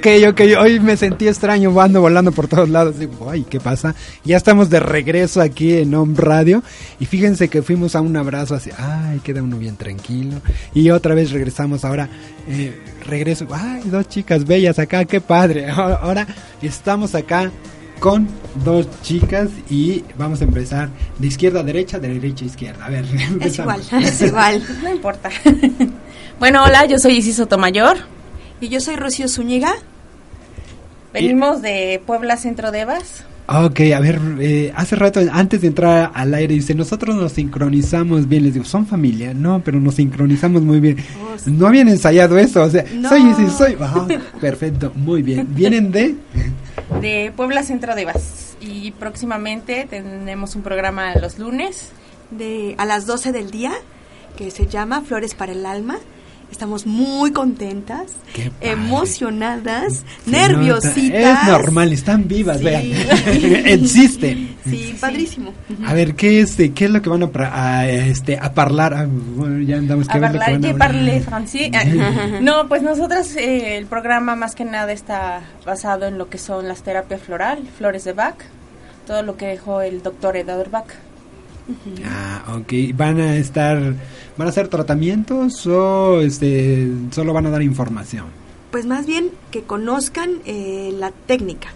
Ok, ok, hoy me sentí extraño, ando volando por todos lados. Digo, ay, ¿qué pasa? Ya estamos de regreso aquí en Home Radio. Y fíjense que fuimos a un abrazo así, ay, queda uno bien tranquilo. Y otra vez regresamos ahora, eh, regreso, ay, dos chicas bellas acá, qué padre. Ahora estamos acá con dos chicas y vamos a empezar de izquierda a derecha, de derecha a izquierda. A ver, es igual, es igual, no importa. bueno, hola, yo soy Isis Sotomayor. Y yo soy Rocío Zúñiga. Venimos de Puebla Centro de Evas. Ok, a ver, eh, hace rato, antes de entrar al aire, dice, nosotros nos sincronizamos bien. Les digo, ¿son familia? No, pero nos sincronizamos muy bien. Oh, no habían ensayado eso, o sea, soy Isis, soy... Ah, perfecto, muy bien. ¿Vienen de...? De Puebla Centro de Evas. Y próximamente tenemos un programa los lunes. de A las 12 del día, que se llama Flores para el Alma Estamos muy contentas, emocionadas, nerviositas. Es normal, están vivas, vean. Existen. Sí, padrísimo. A ver, ¿qué es, qué es lo que van a, a este, a hablar? Ah, bueno, ya andamos a hablar, que parle francés. no, pues nosotros eh, el programa más que nada está basado en lo que son las terapias floral, flores de Bach, todo lo que dejó el doctor Edward Bach. Ah, ok. ¿Van a estar, van a hacer tratamientos o este, solo van a dar información? Pues más bien que conozcan eh, la técnica,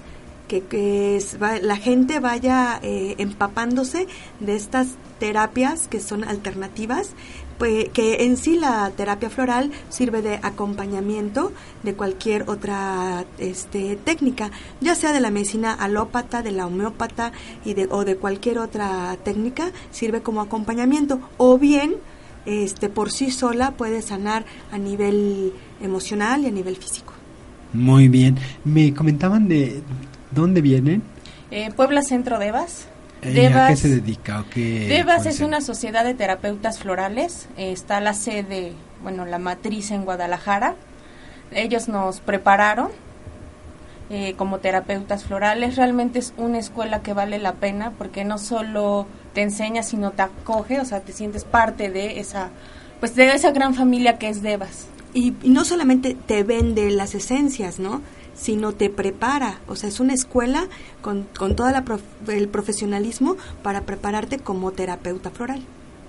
que, que la gente vaya eh, empapándose de estas terapias que son alternativas pues, que en sí la terapia floral sirve de acompañamiento de cualquier otra este, técnica, ya sea de la medicina alópata, de la homeópata y de, o de cualquier otra técnica, sirve como acompañamiento, o bien este, por sí sola puede sanar a nivel emocional y a nivel físico. Muy bien. Me comentaban de dónde vienen. Eh, Puebla Centro de Evas. ¿A qué se dedica? Devas es una sociedad de terapeutas florales. está la sede, bueno, la matriz en Guadalajara. Ellos nos prepararon eh, como terapeutas florales. Realmente es una escuela que vale la pena porque no solo te enseña, sino te acoge, o sea, te sientes parte de esa, pues de esa gran familia que es Devas. y, y no solamente te vende las esencias, ¿no? Sino te prepara, o sea, es una escuela con, con todo el profesionalismo para prepararte como terapeuta floral.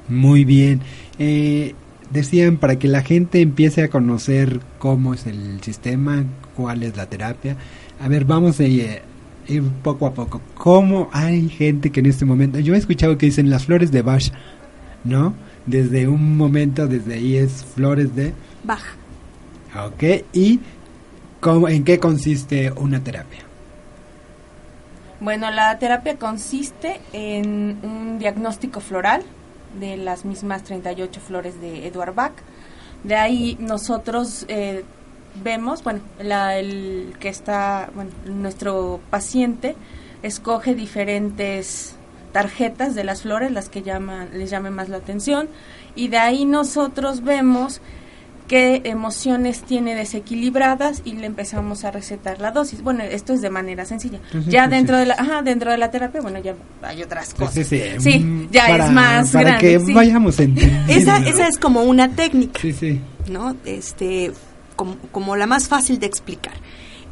Muy bien. Eh, decían para que la gente empiece a conocer cómo es el sistema, cuál es la terapia. A ver, vamos a ir, poco a poco. ¿Cómo hay gente que en este momento, yo he escuchado que dicen las flores de Bach, ¿no? Desde un momento, desde ahí es flores de Bach. Ok, y ¿En qué consiste una terapia? Bueno, la terapia consiste en un diagnóstico floral de las mismas 38 flores de Edward Bach. De ahí nosotros eh, vemos, bueno, el que está, bueno, nuestro paciente escoge diferentes tarjetas de las flores, las que llaman, les llame más la atención, y de ahí nosotros vemos qué emociones tiene desequilibradas y le empezamos a recetar la dosis. Bueno, esto es de manera sencilla. ya dentro de la ajá, dentro de la terapia, bueno, ya hay otras cosas. Sí, mm, ya es más para que vayamos entendiendo. Esa esa es como una técnica. Sí, sí. ¿No? Este como, como la más fácil de explicar.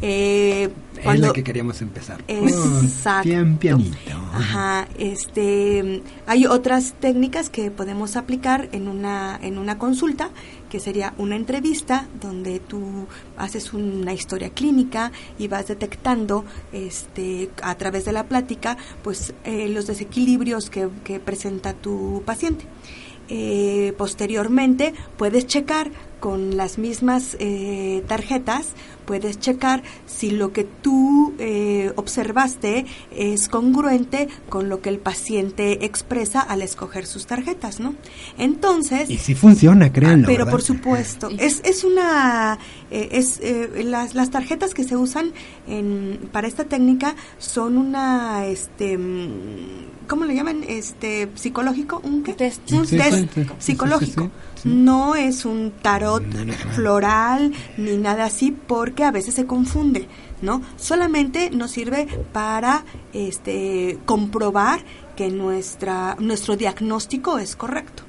Eh, es la que queríamos empezar. Exacto. bien pianito. Ajá, este, hay otras técnicas que podemos aplicar en una, en una consulta, que sería una entrevista donde tú haces una historia clínica y vas detectando este, a través de la plática pues, eh, los desequilibrios que, presenta tu paciente. Eh, posteriormente puedes checar con las mismas eh, tarjetas puedes checar si lo que tú eh, observaste es congruente con lo que el paciente expresa al escoger sus tarjetas, ¿no? Entonces... Y si funciona, créanlo. Pero por supuesto, es, es una... Eh, es eh, las, las tarjetas que se usan en, para esta técnica son una... este mm, ¿Cómo le llaman? Este, psicológico, un test, un test psicológico. No es un tarot floral ni nada así, porque que a veces se confunde, ¿no? Solamente nos sirve para este, comprobar que nuestra, nuestro diagnóstico es correcto.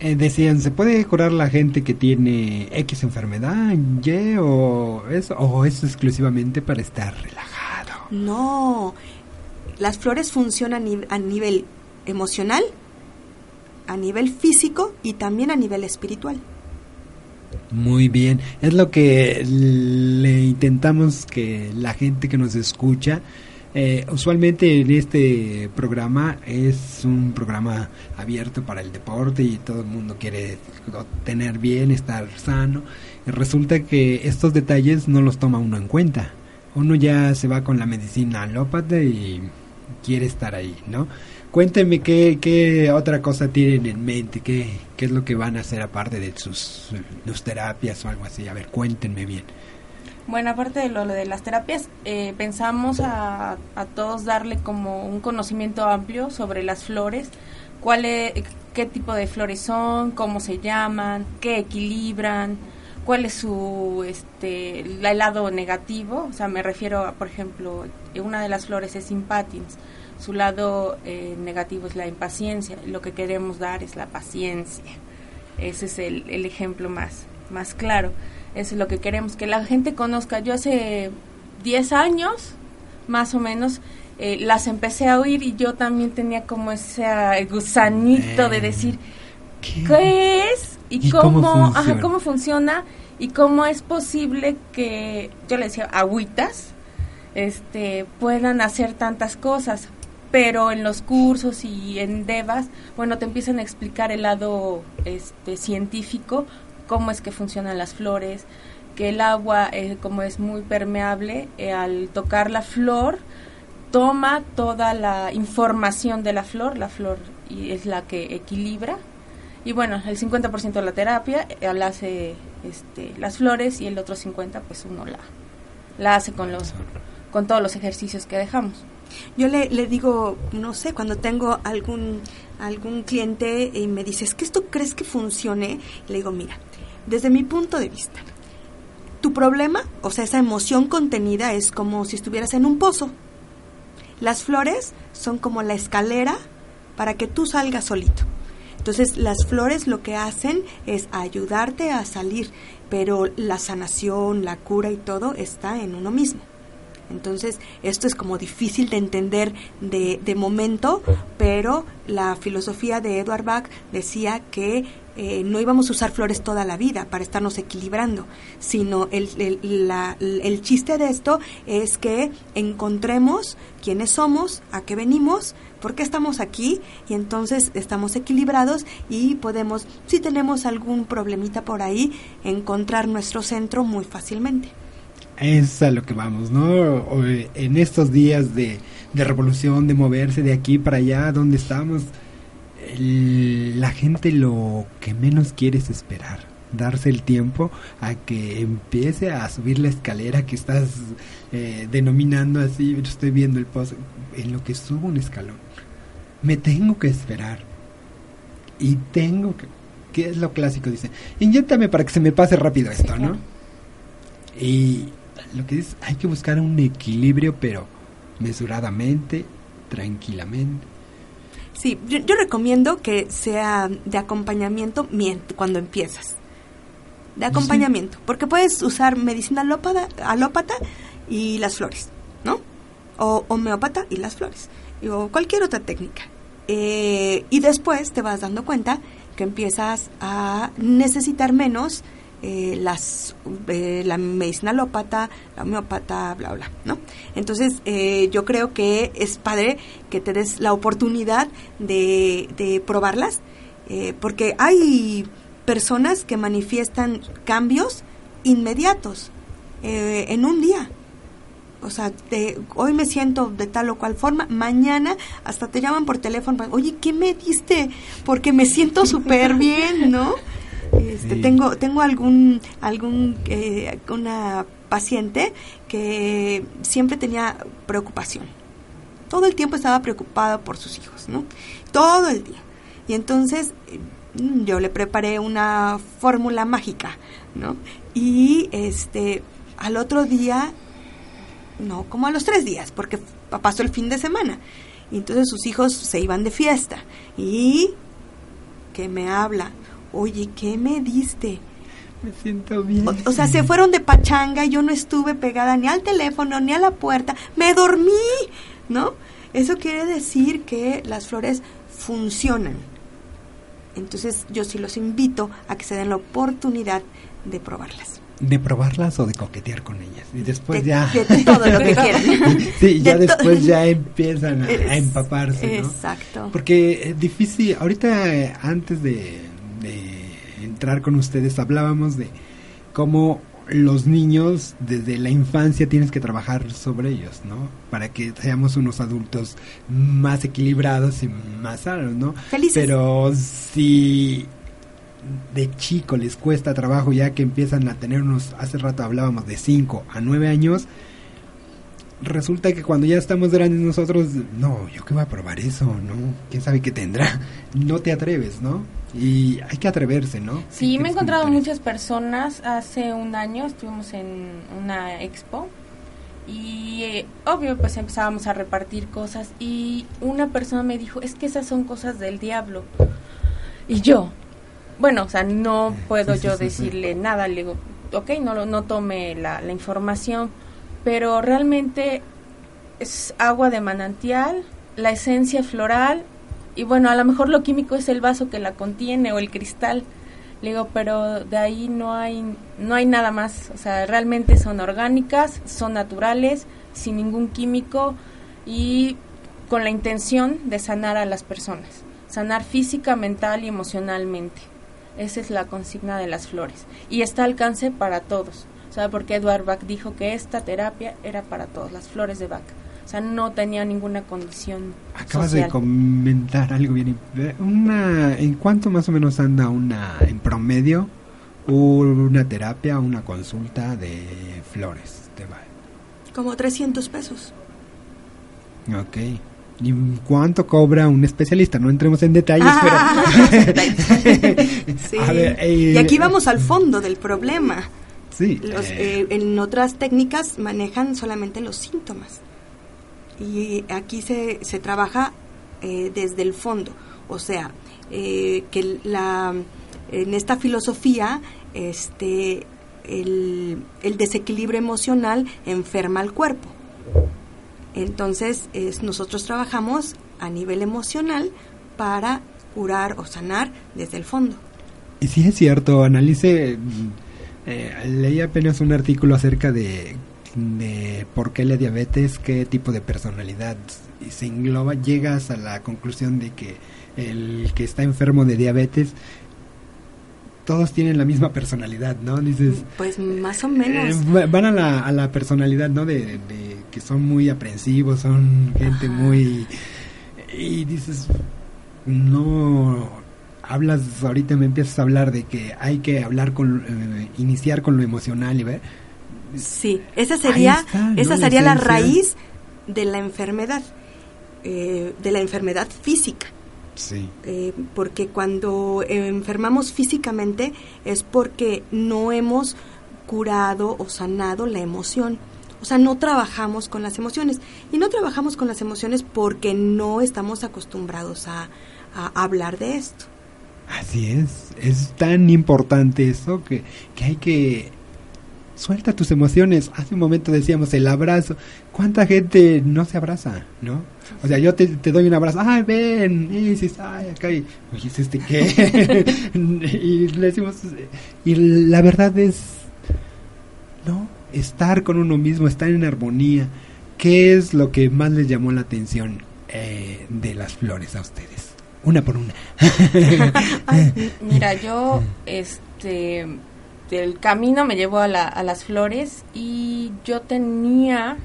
Eh, decían, ¿se puede curar la gente que tiene X enfermedad, Y o eso, o es exclusivamente para estar relajado? No, las flores funcionan a nivel emocional, a nivel físico y también a nivel espiritual. Muy bien, es lo que le intentamos que la gente que nos escucha, eh, usualmente en este programa es un programa abierto para el deporte y todo el mundo quiere tener bien, estar sano. Resulta que estos detalles no los toma uno en cuenta. Uno ya se va con la medicina alópata y quiere estar ahí, ¿no? Cuéntenme qué, qué otra cosa tienen en mente, qué, qué es lo que van a hacer aparte de sus, terapias o algo así. A ver, cuéntenme bien. Bueno, aparte de lo de las terapias, eh, pensamos a, a, todos darle como un conocimiento amplio sobre las flores, cuál qué tipo de flores son, cómo se llaman, qué equilibran, cuál es su este el lado negativo, o sea, me refiero a, por ejemplo, una de las flores es impatins su lado eh, negativo es la impaciencia, lo que queremos dar es la paciencia. Ese es el, el ejemplo más, más claro. Eso es lo que queremos, que la gente conozca. Yo hace 10 años, más o menos, eh, las empecé a oír y yo también tenía como ese gusanito de decir, ¿qué, es? ¿Y, cómo, cómo, funciona? cómo funciona? ¿Y cómo es posible que, yo le decía, agüitas, este, puedan hacer tantas cosas? Pero en los cursos y en DEVAS, bueno, te empiezan a explicar el lado este, científico, cómo es que funcionan las flores, que el agua, eh, como es muy permeable, eh, al tocar la flor, toma toda la información de la flor, la flor y es la que equilibra. Y bueno, el 50% de la terapia eh, la hace este, las flores y el otro 50% pues uno la, la hace con, los, con todos los ejercicios que dejamos. Yo le, le digo, no sé, cuando tengo algún, algún cliente y me dice, ¿es que esto crees que funcione? Le digo, mira, desde mi punto de vista, tu problema, o sea, esa emoción contenida es como si estuvieras en un pozo. Las flores son como la escalera para que tú salgas solito. Entonces las flores lo que hacen es ayudarte a salir, pero la sanación, la cura y todo está en uno mismo. Entonces, esto es como difícil de entender de, de momento, pero la filosofía de Edward Bach decía que eh, no íbamos a usar flores toda la vida para estarnos equilibrando, sino el, el, la- el chiste de esto es que encontremos quiénes somos, a qué venimos, por qué estamos aquí y entonces estamos equilibrados y podemos, si tenemos algún problemita por ahí, encontrar nuestro centro muy fácilmente. Es a lo que vamos, ¿no? En estos días de, de revolución, de moverse de aquí para allá, donde estamos, el- la gente lo que menos quiere es esperar, darse el tiempo a que empiece a subir la escalera que estás eh, denominando así. Yo estoy viendo el post, en lo que subo un escalón. Me tengo que esperar. Y tengo que... ¿Qué es lo clásico? Dice, inyéctame para que se me pase rápido esto, ¿no? Y lo que es, hay que buscar un equilibrio, pero mesuradamente, tranquilamente. Sí, yo, yo recomiendo que sea de acompañamiento mient- cuando empiezas. De acompañamiento, porque puedes usar medicina alópata, alópata y las flores, ¿no? O homeópata y las flores, o cualquier otra técnica. Eh, y después te vas dando cuenta que empiezas a necesitar menos eh, las eh, la medicina alópata, la homeópata, bla, bla, ¿no? Entonces, eh, yo creo que es padre que te des la oportunidad de, de probarlas, eh, porque hay personas que manifiestan cambios inmediatos eh, en un día. O sea, te- hoy me siento de tal o cual forma, mañana hasta te llaman por teléfono, oye, ¿qué me diste? Porque me siento súper bien, ¿no? Este, Sí. Tengo tengo algún algún eh, una paciente que siempre tenía preocupación. Todo el tiempo estaba preocupada por sus hijos, ¿no? Todo el día. Y entonces eh, yo le preparé una fórmula mágica, ¿no? Y este al otro día no, como a los tres días, porque pasó el fin de semana. Y entonces sus hijos se iban de fiesta. Y que me habla, oye, ¿qué me diste? Me siento bien. O, o sea, se fueron de pachanga y yo no estuve pegada ni al teléfono ni a la puerta, me dormí, ¿no? Eso quiere decir que las flores funcionan. Entonces yo sí los invito a que se den la oportunidad de probarlas. De probarlas o de coquetear con ellas. Y después De- ya... de todo lo que quieran. sí, ya De después ya empiezan a, a empaparse, ¿no? Exacto. Porque es difícil, ahorita eh, antes de, de entrar con ustedes hablábamos de cómo los niños desde la infancia tienes que trabajar sobre ellos, ¿no? Para que seamos unos adultos más equilibrados y más sanos, ¿no? Felices. Pero si de chico les cuesta trabajo ya que empiezan a tener unos, hace rato hablábamos de 5 a 9 años, resulta que cuando ya estamos grandes nosotros, no, yo qué voy a probar eso, ¿no? ¿Quién sabe qué tendrá? No te atreves, ¿no? Y hay que atreverse, ¿no? Sí, me he encontrado muchas personas. Hace un año estuvimos en una expo y eh, obvio pues empezábamos a repartir cosas y una persona me dijo, es que esas son cosas del diablo. Y yo, bueno, o sea, no puedo Sí, yo sí, sí. decirle nada, le digo, ok, no, lo- no tome la, la información, pero realmente es agua de manantial, la esencia floral y bueno, a lo mejor lo químico es el vaso que la contiene o el cristal. Le digo, pero de ahí no hay no hay nada más, o sea, realmente son orgánicas, son naturales, sin ningún químico y con la intención de sanar a las personas, sanar física, mental y emocionalmente. Esa es la consigna de las flores y está al alcance para todos. O sea, porque Edward Bach dijo que esta terapia era para todos, las flores de Bach. O sea, no tenía ninguna condición Acabas social. de comentar algo bien. Una, ¿En cuánto más o menos anda una, en promedio, una terapia, una consulta de flores? Te va. Como 300 pesos. Ok. ¿Y cuánto cobra un especialista? No entremos en detalles, Ah, pero... Sí. A ver, eh, y aquí vamos al fondo del problema. Sí. Los, eh, eh, en otras técnicas manejan solamente los síntomas. Y aquí se, se trabaja eh, desde el fondo. O sea, eh, que la, en esta filosofía, este, el, el desequilibrio emocional enferma al cuerpo. Entonces, es, nosotros trabajamos a nivel emocional para curar o sanar desde el fondo. Y sí es cierto, analice, eh, leí apenas un artículo acerca de, de por qué la diabetes, qué tipo de personalidad y se engloba, llegas a la conclusión de que el que está enfermo de diabetes todos tienen la misma personalidad, ¿no? Dices... Pues más o menos. Eh, van a la, a la personalidad, ¿no? De, de, que son muy aprensivos, son gente muy... Y dices, no... Hablas, ahorita me empiezas a hablar de que hay que hablar con, eh, iniciar con lo emocional y ver. Sí, esa sería, está, ¿no? esa sería la, la raíz de la enfermedad, eh, de la enfermedad física. Sí. Eh, porque cuando enfermamos físicamente es porque no hemos curado o sanado la emoción. O sea, no trabajamos con las emociones. Y no trabajamos con las emociones porque no estamos acostumbrados a, a hablar de esto. Así es. Es tan importante eso que, que hay que suelta tus emociones. Hace un momento decíamos el abrazo. ¿Cuánta gente no se abraza, no? O sea, yo te, doy un abrazo. Ay, ven. Y dices, ay, acá. Y dices, ¿este qué? y le decimos. Y la verdad es. No. Estar con uno mismo, estar en armonía. ¿Qué es lo que más les llamó la atención eh, de las flores a ustedes? Una por una. ay, mira, yo, este el camino me llevó a, la, a, las flores y yo tenía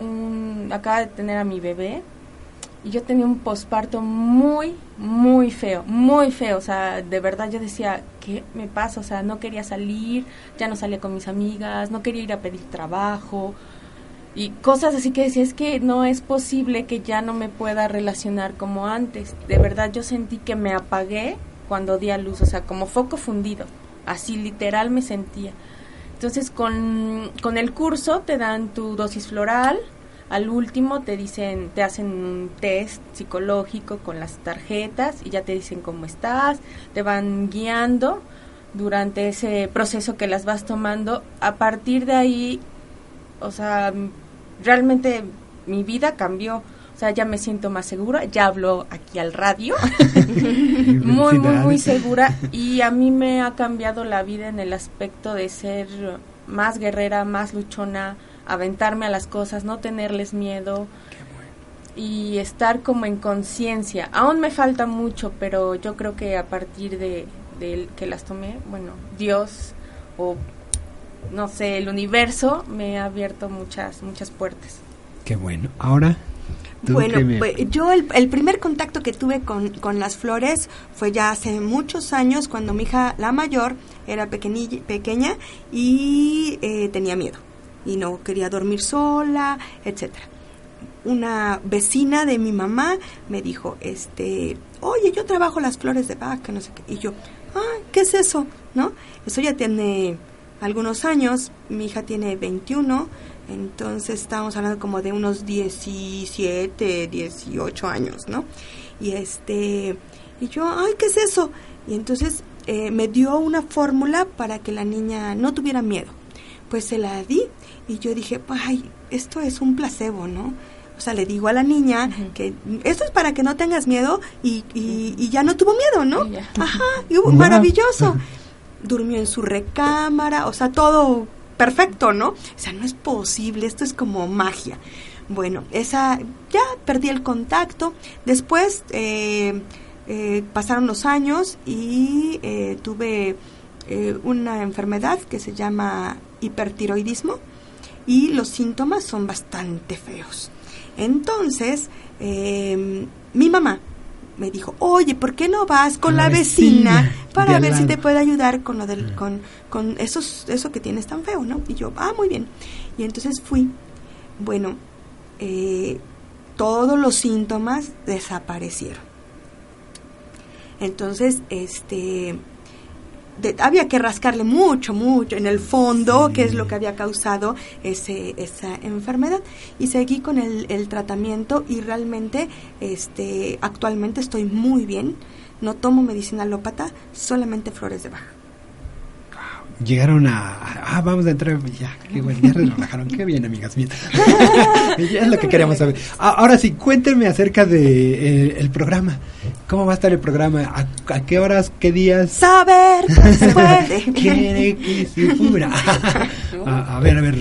un, acaba de tener a mi bebé y yo tenía un posparto muy, muy feo, muy feo, o sea, de verdad yo decía, ¿qué me pasa? O sea, no quería salir, ya no salía con mis amigas, no quería ir a pedir trabajo y cosas así que decía, es que no es posible que ya no me pueda relacionar como antes. De verdad yo sentí que me apagué cuando di a luz, o sea, como foco fundido así literal me sentía. Entonces con, con, el curso te dan tu dosis floral, al último te dicen, te hacen un test psicológico con las tarjetas y ya te dicen cómo estás, te van guiando durante ese proceso que las vas tomando. A partir de ahí, o sea, realmente mi vida cambió. O sea, ya me siento más segura, ya hablo aquí al radio, muy, muy, muy segura y a mí me ha cambiado la vida en el aspecto de ser más guerrera, más luchona, aventarme a las cosas, no tenerles miedo y estar como en conciencia. Aún me falta mucho, pero yo creo que a partir de, de que las tomé, bueno, Dios o no sé, el universo me ha abierto muchas, muchas puertas. Qué bueno. Ahora bueno, pues, yo el, el, primer contacto que tuve con, con, las flores fue ya hace muchos años cuando mi hija, la mayor, era pequeña y eh, tenía miedo y no quería dormir sola, etcétera. Una vecina de mi mamá me dijo, este, oye, yo trabajo las flores de vaca, no sé qué. Y yo, ah, ¿qué es eso? ¿No? Eso ya tiene algunos años, mi hija tiene 21 entonces estábamos hablando como de unos 17, 18 años, ¿no? Y este, y yo, ay, ¿qué es eso? Y entonces eh, me dio una fórmula para que la niña no tuviera miedo. Pues se la di y yo dije, ay, esto es un placebo, ¿no? O sea, le digo a la niña uh -huh. que esto es para que no tengas miedo y, y, y ya no tuvo miedo, ¿no? Yeah. Ajá, y, uh, maravilloso. Durmió en su recámara, o sea, todo perfecto, ¿no? O sea, no es posible, esto es como magia. Bueno, esa, ya perdí el contacto. Después eh, eh, pasaron los años y eh, tuve una enfermedad que se llama hipertiroidismo y los síntomas son bastante feos. Entonces, mi mamá me dijo, oye, ¿por qué no vas con la, la vecina, vecina, para ver si te puede ayudar con lo del, con, con esos, eso que tienes tan feo, ¿no? Y yo, ah, muy bien. Y entonces fui. Bueno, eh, todos los síntomas desaparecieron. Entonces, este, de- había que rascarle mucho, mucho en el fondo, qué es lo que había causado ese, esa enfermedad. Y seguí con el, el tratamiento y realmente este, actualmente estoy muy bien. No tomo medicina alópata, solamente flores de baja. Llegaron a... Ah, vamos a entrar... Ya, qué bueno, ya relajaron. Qué bien, amigas mías. ya es lo que queríamos saber. Ah, ahora sí, cuéntenme acerca de eh, el programa. ¿Cómo va a estar el programa? ¿A, a qué horas? ¿Qué días? Saber se puede. Quiere que se fuera. a, a ver, a ver,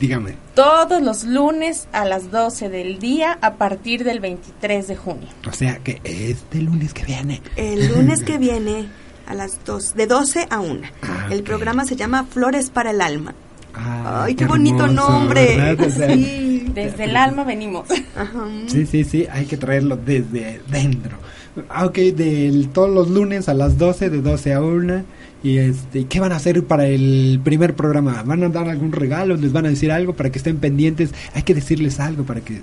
dígame. Todos los lunes a las 12 del día a partir del 23 de junio. O sea, que este lunes que viene. El lunes que viene a las dos, de 12 a 1. Ah, El ok. programa se llama Flores para el Alma. Ah, Ay, qué bonito nombre. ¿verdad? O sea, Sí. Desde el alma venimos. Ajá. Sí, sí, sí, hay que traerlo desde dentro. Ah, ok, del, todos los lunes a las 12, de 12 a 1. Y este, ¿qué van a hacer para el primer programa? ¿Van a dar algún regalo? ¿Les van a decir algo para que estén pendientes? Hay que decirles algo para que...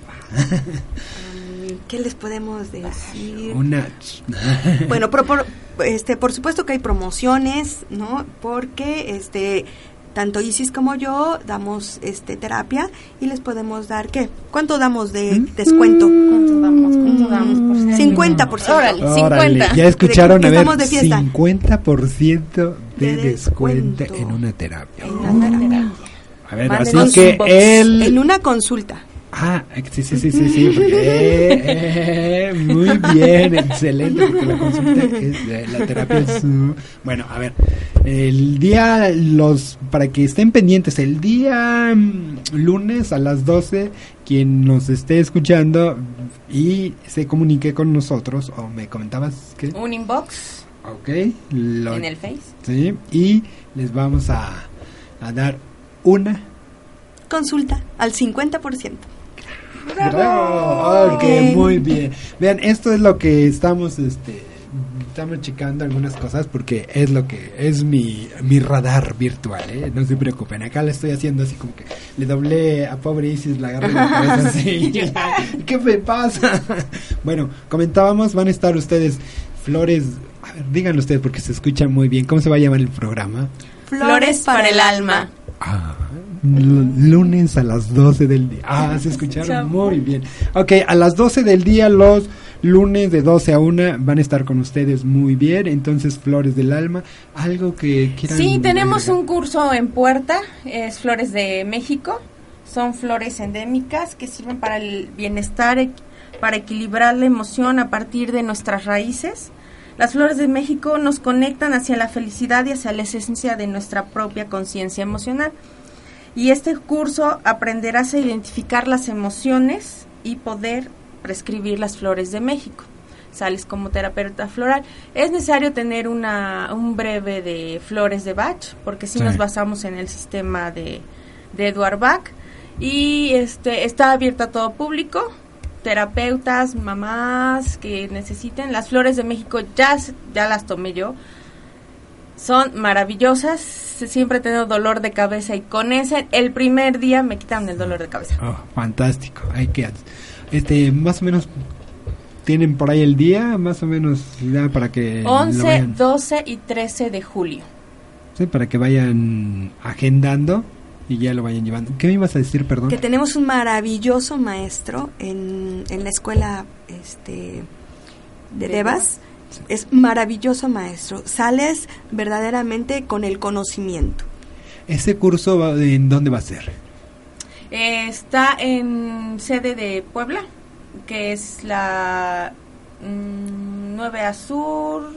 Mm, ¿Qué les podemos decir? Una... Bueno, por, por- este, por supuesto que hay promociones, ¿no? Porque este tanto Isis como yo damos este terapia y les podemos dar ¿qué? ¿Cuánto damos de descuento? ¿Cuánto damos? ¿Cuánto damos por ser? 50%. Órale, Órale, 50. ya escucharon, Que a ver, de fiesta. 50% de, De descuento descuento. en una terapia. En la terapia. A ver, Mándenos así que el... En una consulta. Ah, sí, sí, sí, sí, sí. porque- eh, eh, muy bien, excelente, porque la consulta es, de- la terapia es... bueno, a ver, el día, los, para que estén pendientes, el día mm, lunes a las 12, quien nos esté escuchando y se comunique con nosotros, o me comentabas que... Un inbox Ok, lo- en el Face. sí, y les vamos a, a dar una Consulta al 50%. Bravo. Ok, muy bien. Vean, esto es lo que estamos, este, estamos checando algunas cosas porque es lo que es mi, mi radar virtual, ¿eh? No se preocupen. Acá le estoy haciendo así como que le doblé a pobre Isis, la agarré la cabeza así. ¿Qué me pasa? bueno, comentábamos, van a estar ustedes flores. A ver, díganlo ustedes porque se escucha muy bien. ¿Cómo se va a llamar el programa? Flores para el alma. Ah, lunes a las 12 del día. Ah, se escucharon muy bien. Ok, a las 12 del día, los lunes de 12 a 1 van a estar con ustedes muy bien. Entonces, Flores del Alma, algo que quieran. Sí, tenemos agregar? un curso en puerta, es Flores de México. Son flores endémicas que sirven para el bienestar, para equilibrar la emoción a partir de nuestras raíces. Las flores de México nos conectan hacia la felicidad y hacia la esencia de nuestra propia conciencia emocional. Y este curso aprenderás a identificar las emociones y poder prescribir las flores de México. Sales como terapeuta floral. Es necesario tener una, un breve de flores de Bach, porque si Sí. nos basamos en el sistema de, de Edward Bach. Y este está abierto a todo público, terapeutas, mamás que necesiten. Las flores de México ya, ya las tomé yo. Son maravillosas. Siempre he tenido dolor de cabeza y con ese, el primer día me quitan el dolor de cabeza. Oh, fantástico. Hay que. Este, más o menos. ¿Tienen por ahí el día? Más o menos, ya para que. lo 11, vayan- 12 y 13 de julio. sí, para que vayan agendando y ya lo vayan llevando. ¿Qué me ibas a decir, perdón? Que tenemos un maravilloso maestro en, en la escuela este, de De Devas. Es maravilloso maestro. Sales verdaderamente con el conocimiento. ¿Ese curso va- en dónde va a ser? Eh, está en sede de Puebla, que es la mm, 9 Azur.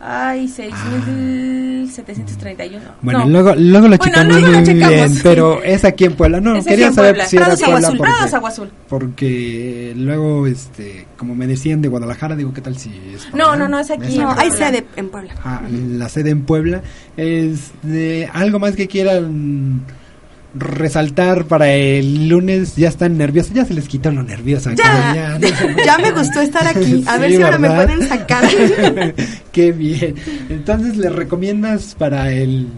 Ay, 6731. Bueno, No. luego, luego lo Bueno, checamos luego lo muy checamos. bien, pero es aquí en Puebla. No, Es quería saber Puebla. si era Prados Puebla Azul, porque, Prados Agua Azul. porque luego, este, como me decían de Guadalajara, digo, ¿qué tal si es por No, no, no, es aquí. No, hay Puebla. sede en Puebla. Ah, la sede en Puebla. Es de algo más que quieran resaltar para el lunes. Ya están nerviosos, ya se les quitó lo nervioso. Ya, ya me gustó estar aquí. A ver si ahora me pueden sacar. Qué bien. Entonces, ¿les recomiendas para el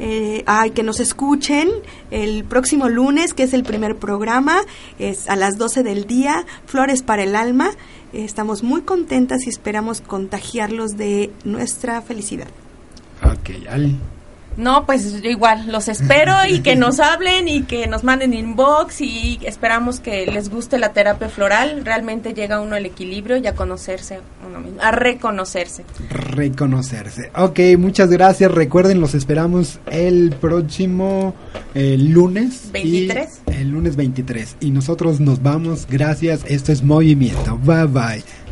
Eh, ay, que nos escuchen el próximo lunes, que es el primer programa, es a las 12 del día, Flores para el Alma. Eh, estamos muy contentas y esperamos contagiarlos de nuestra felicidad. Ok. No, pues igual, los espero y que nos hablen y que nos manden inbox y esperamos que les guste la terapia floral. Realmente llega uno al equilibrio y a conocerse uno mismo, a reconocerse. Reconocerse. Ok, muchas gracias. Recuerden, los esperamos el próximo eh, lunes. 23. y- el lunes 23. Y nosotros nos vamos. Gracias. Esto es Movimiento. Bye bye.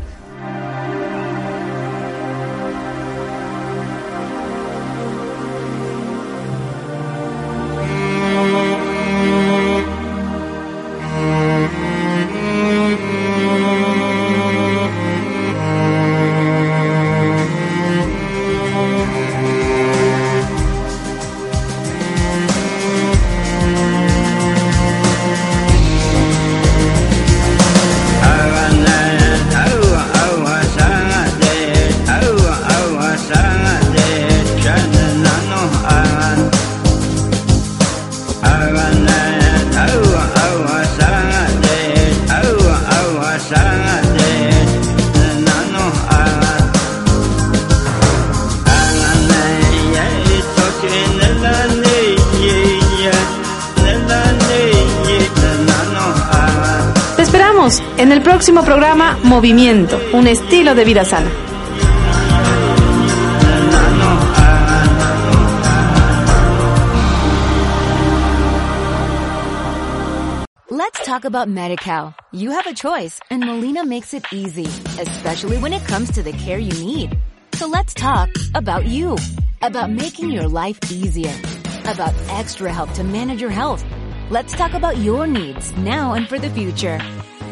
Movimiento, un estilo de vida sana. Let's talk about MediCal. You have a choice and Molina makes it easy, especially when it comes to the care you need. So let's talk about you, about making your life easier, about extra help to manage your health. Let's talk about your needs now and for the future.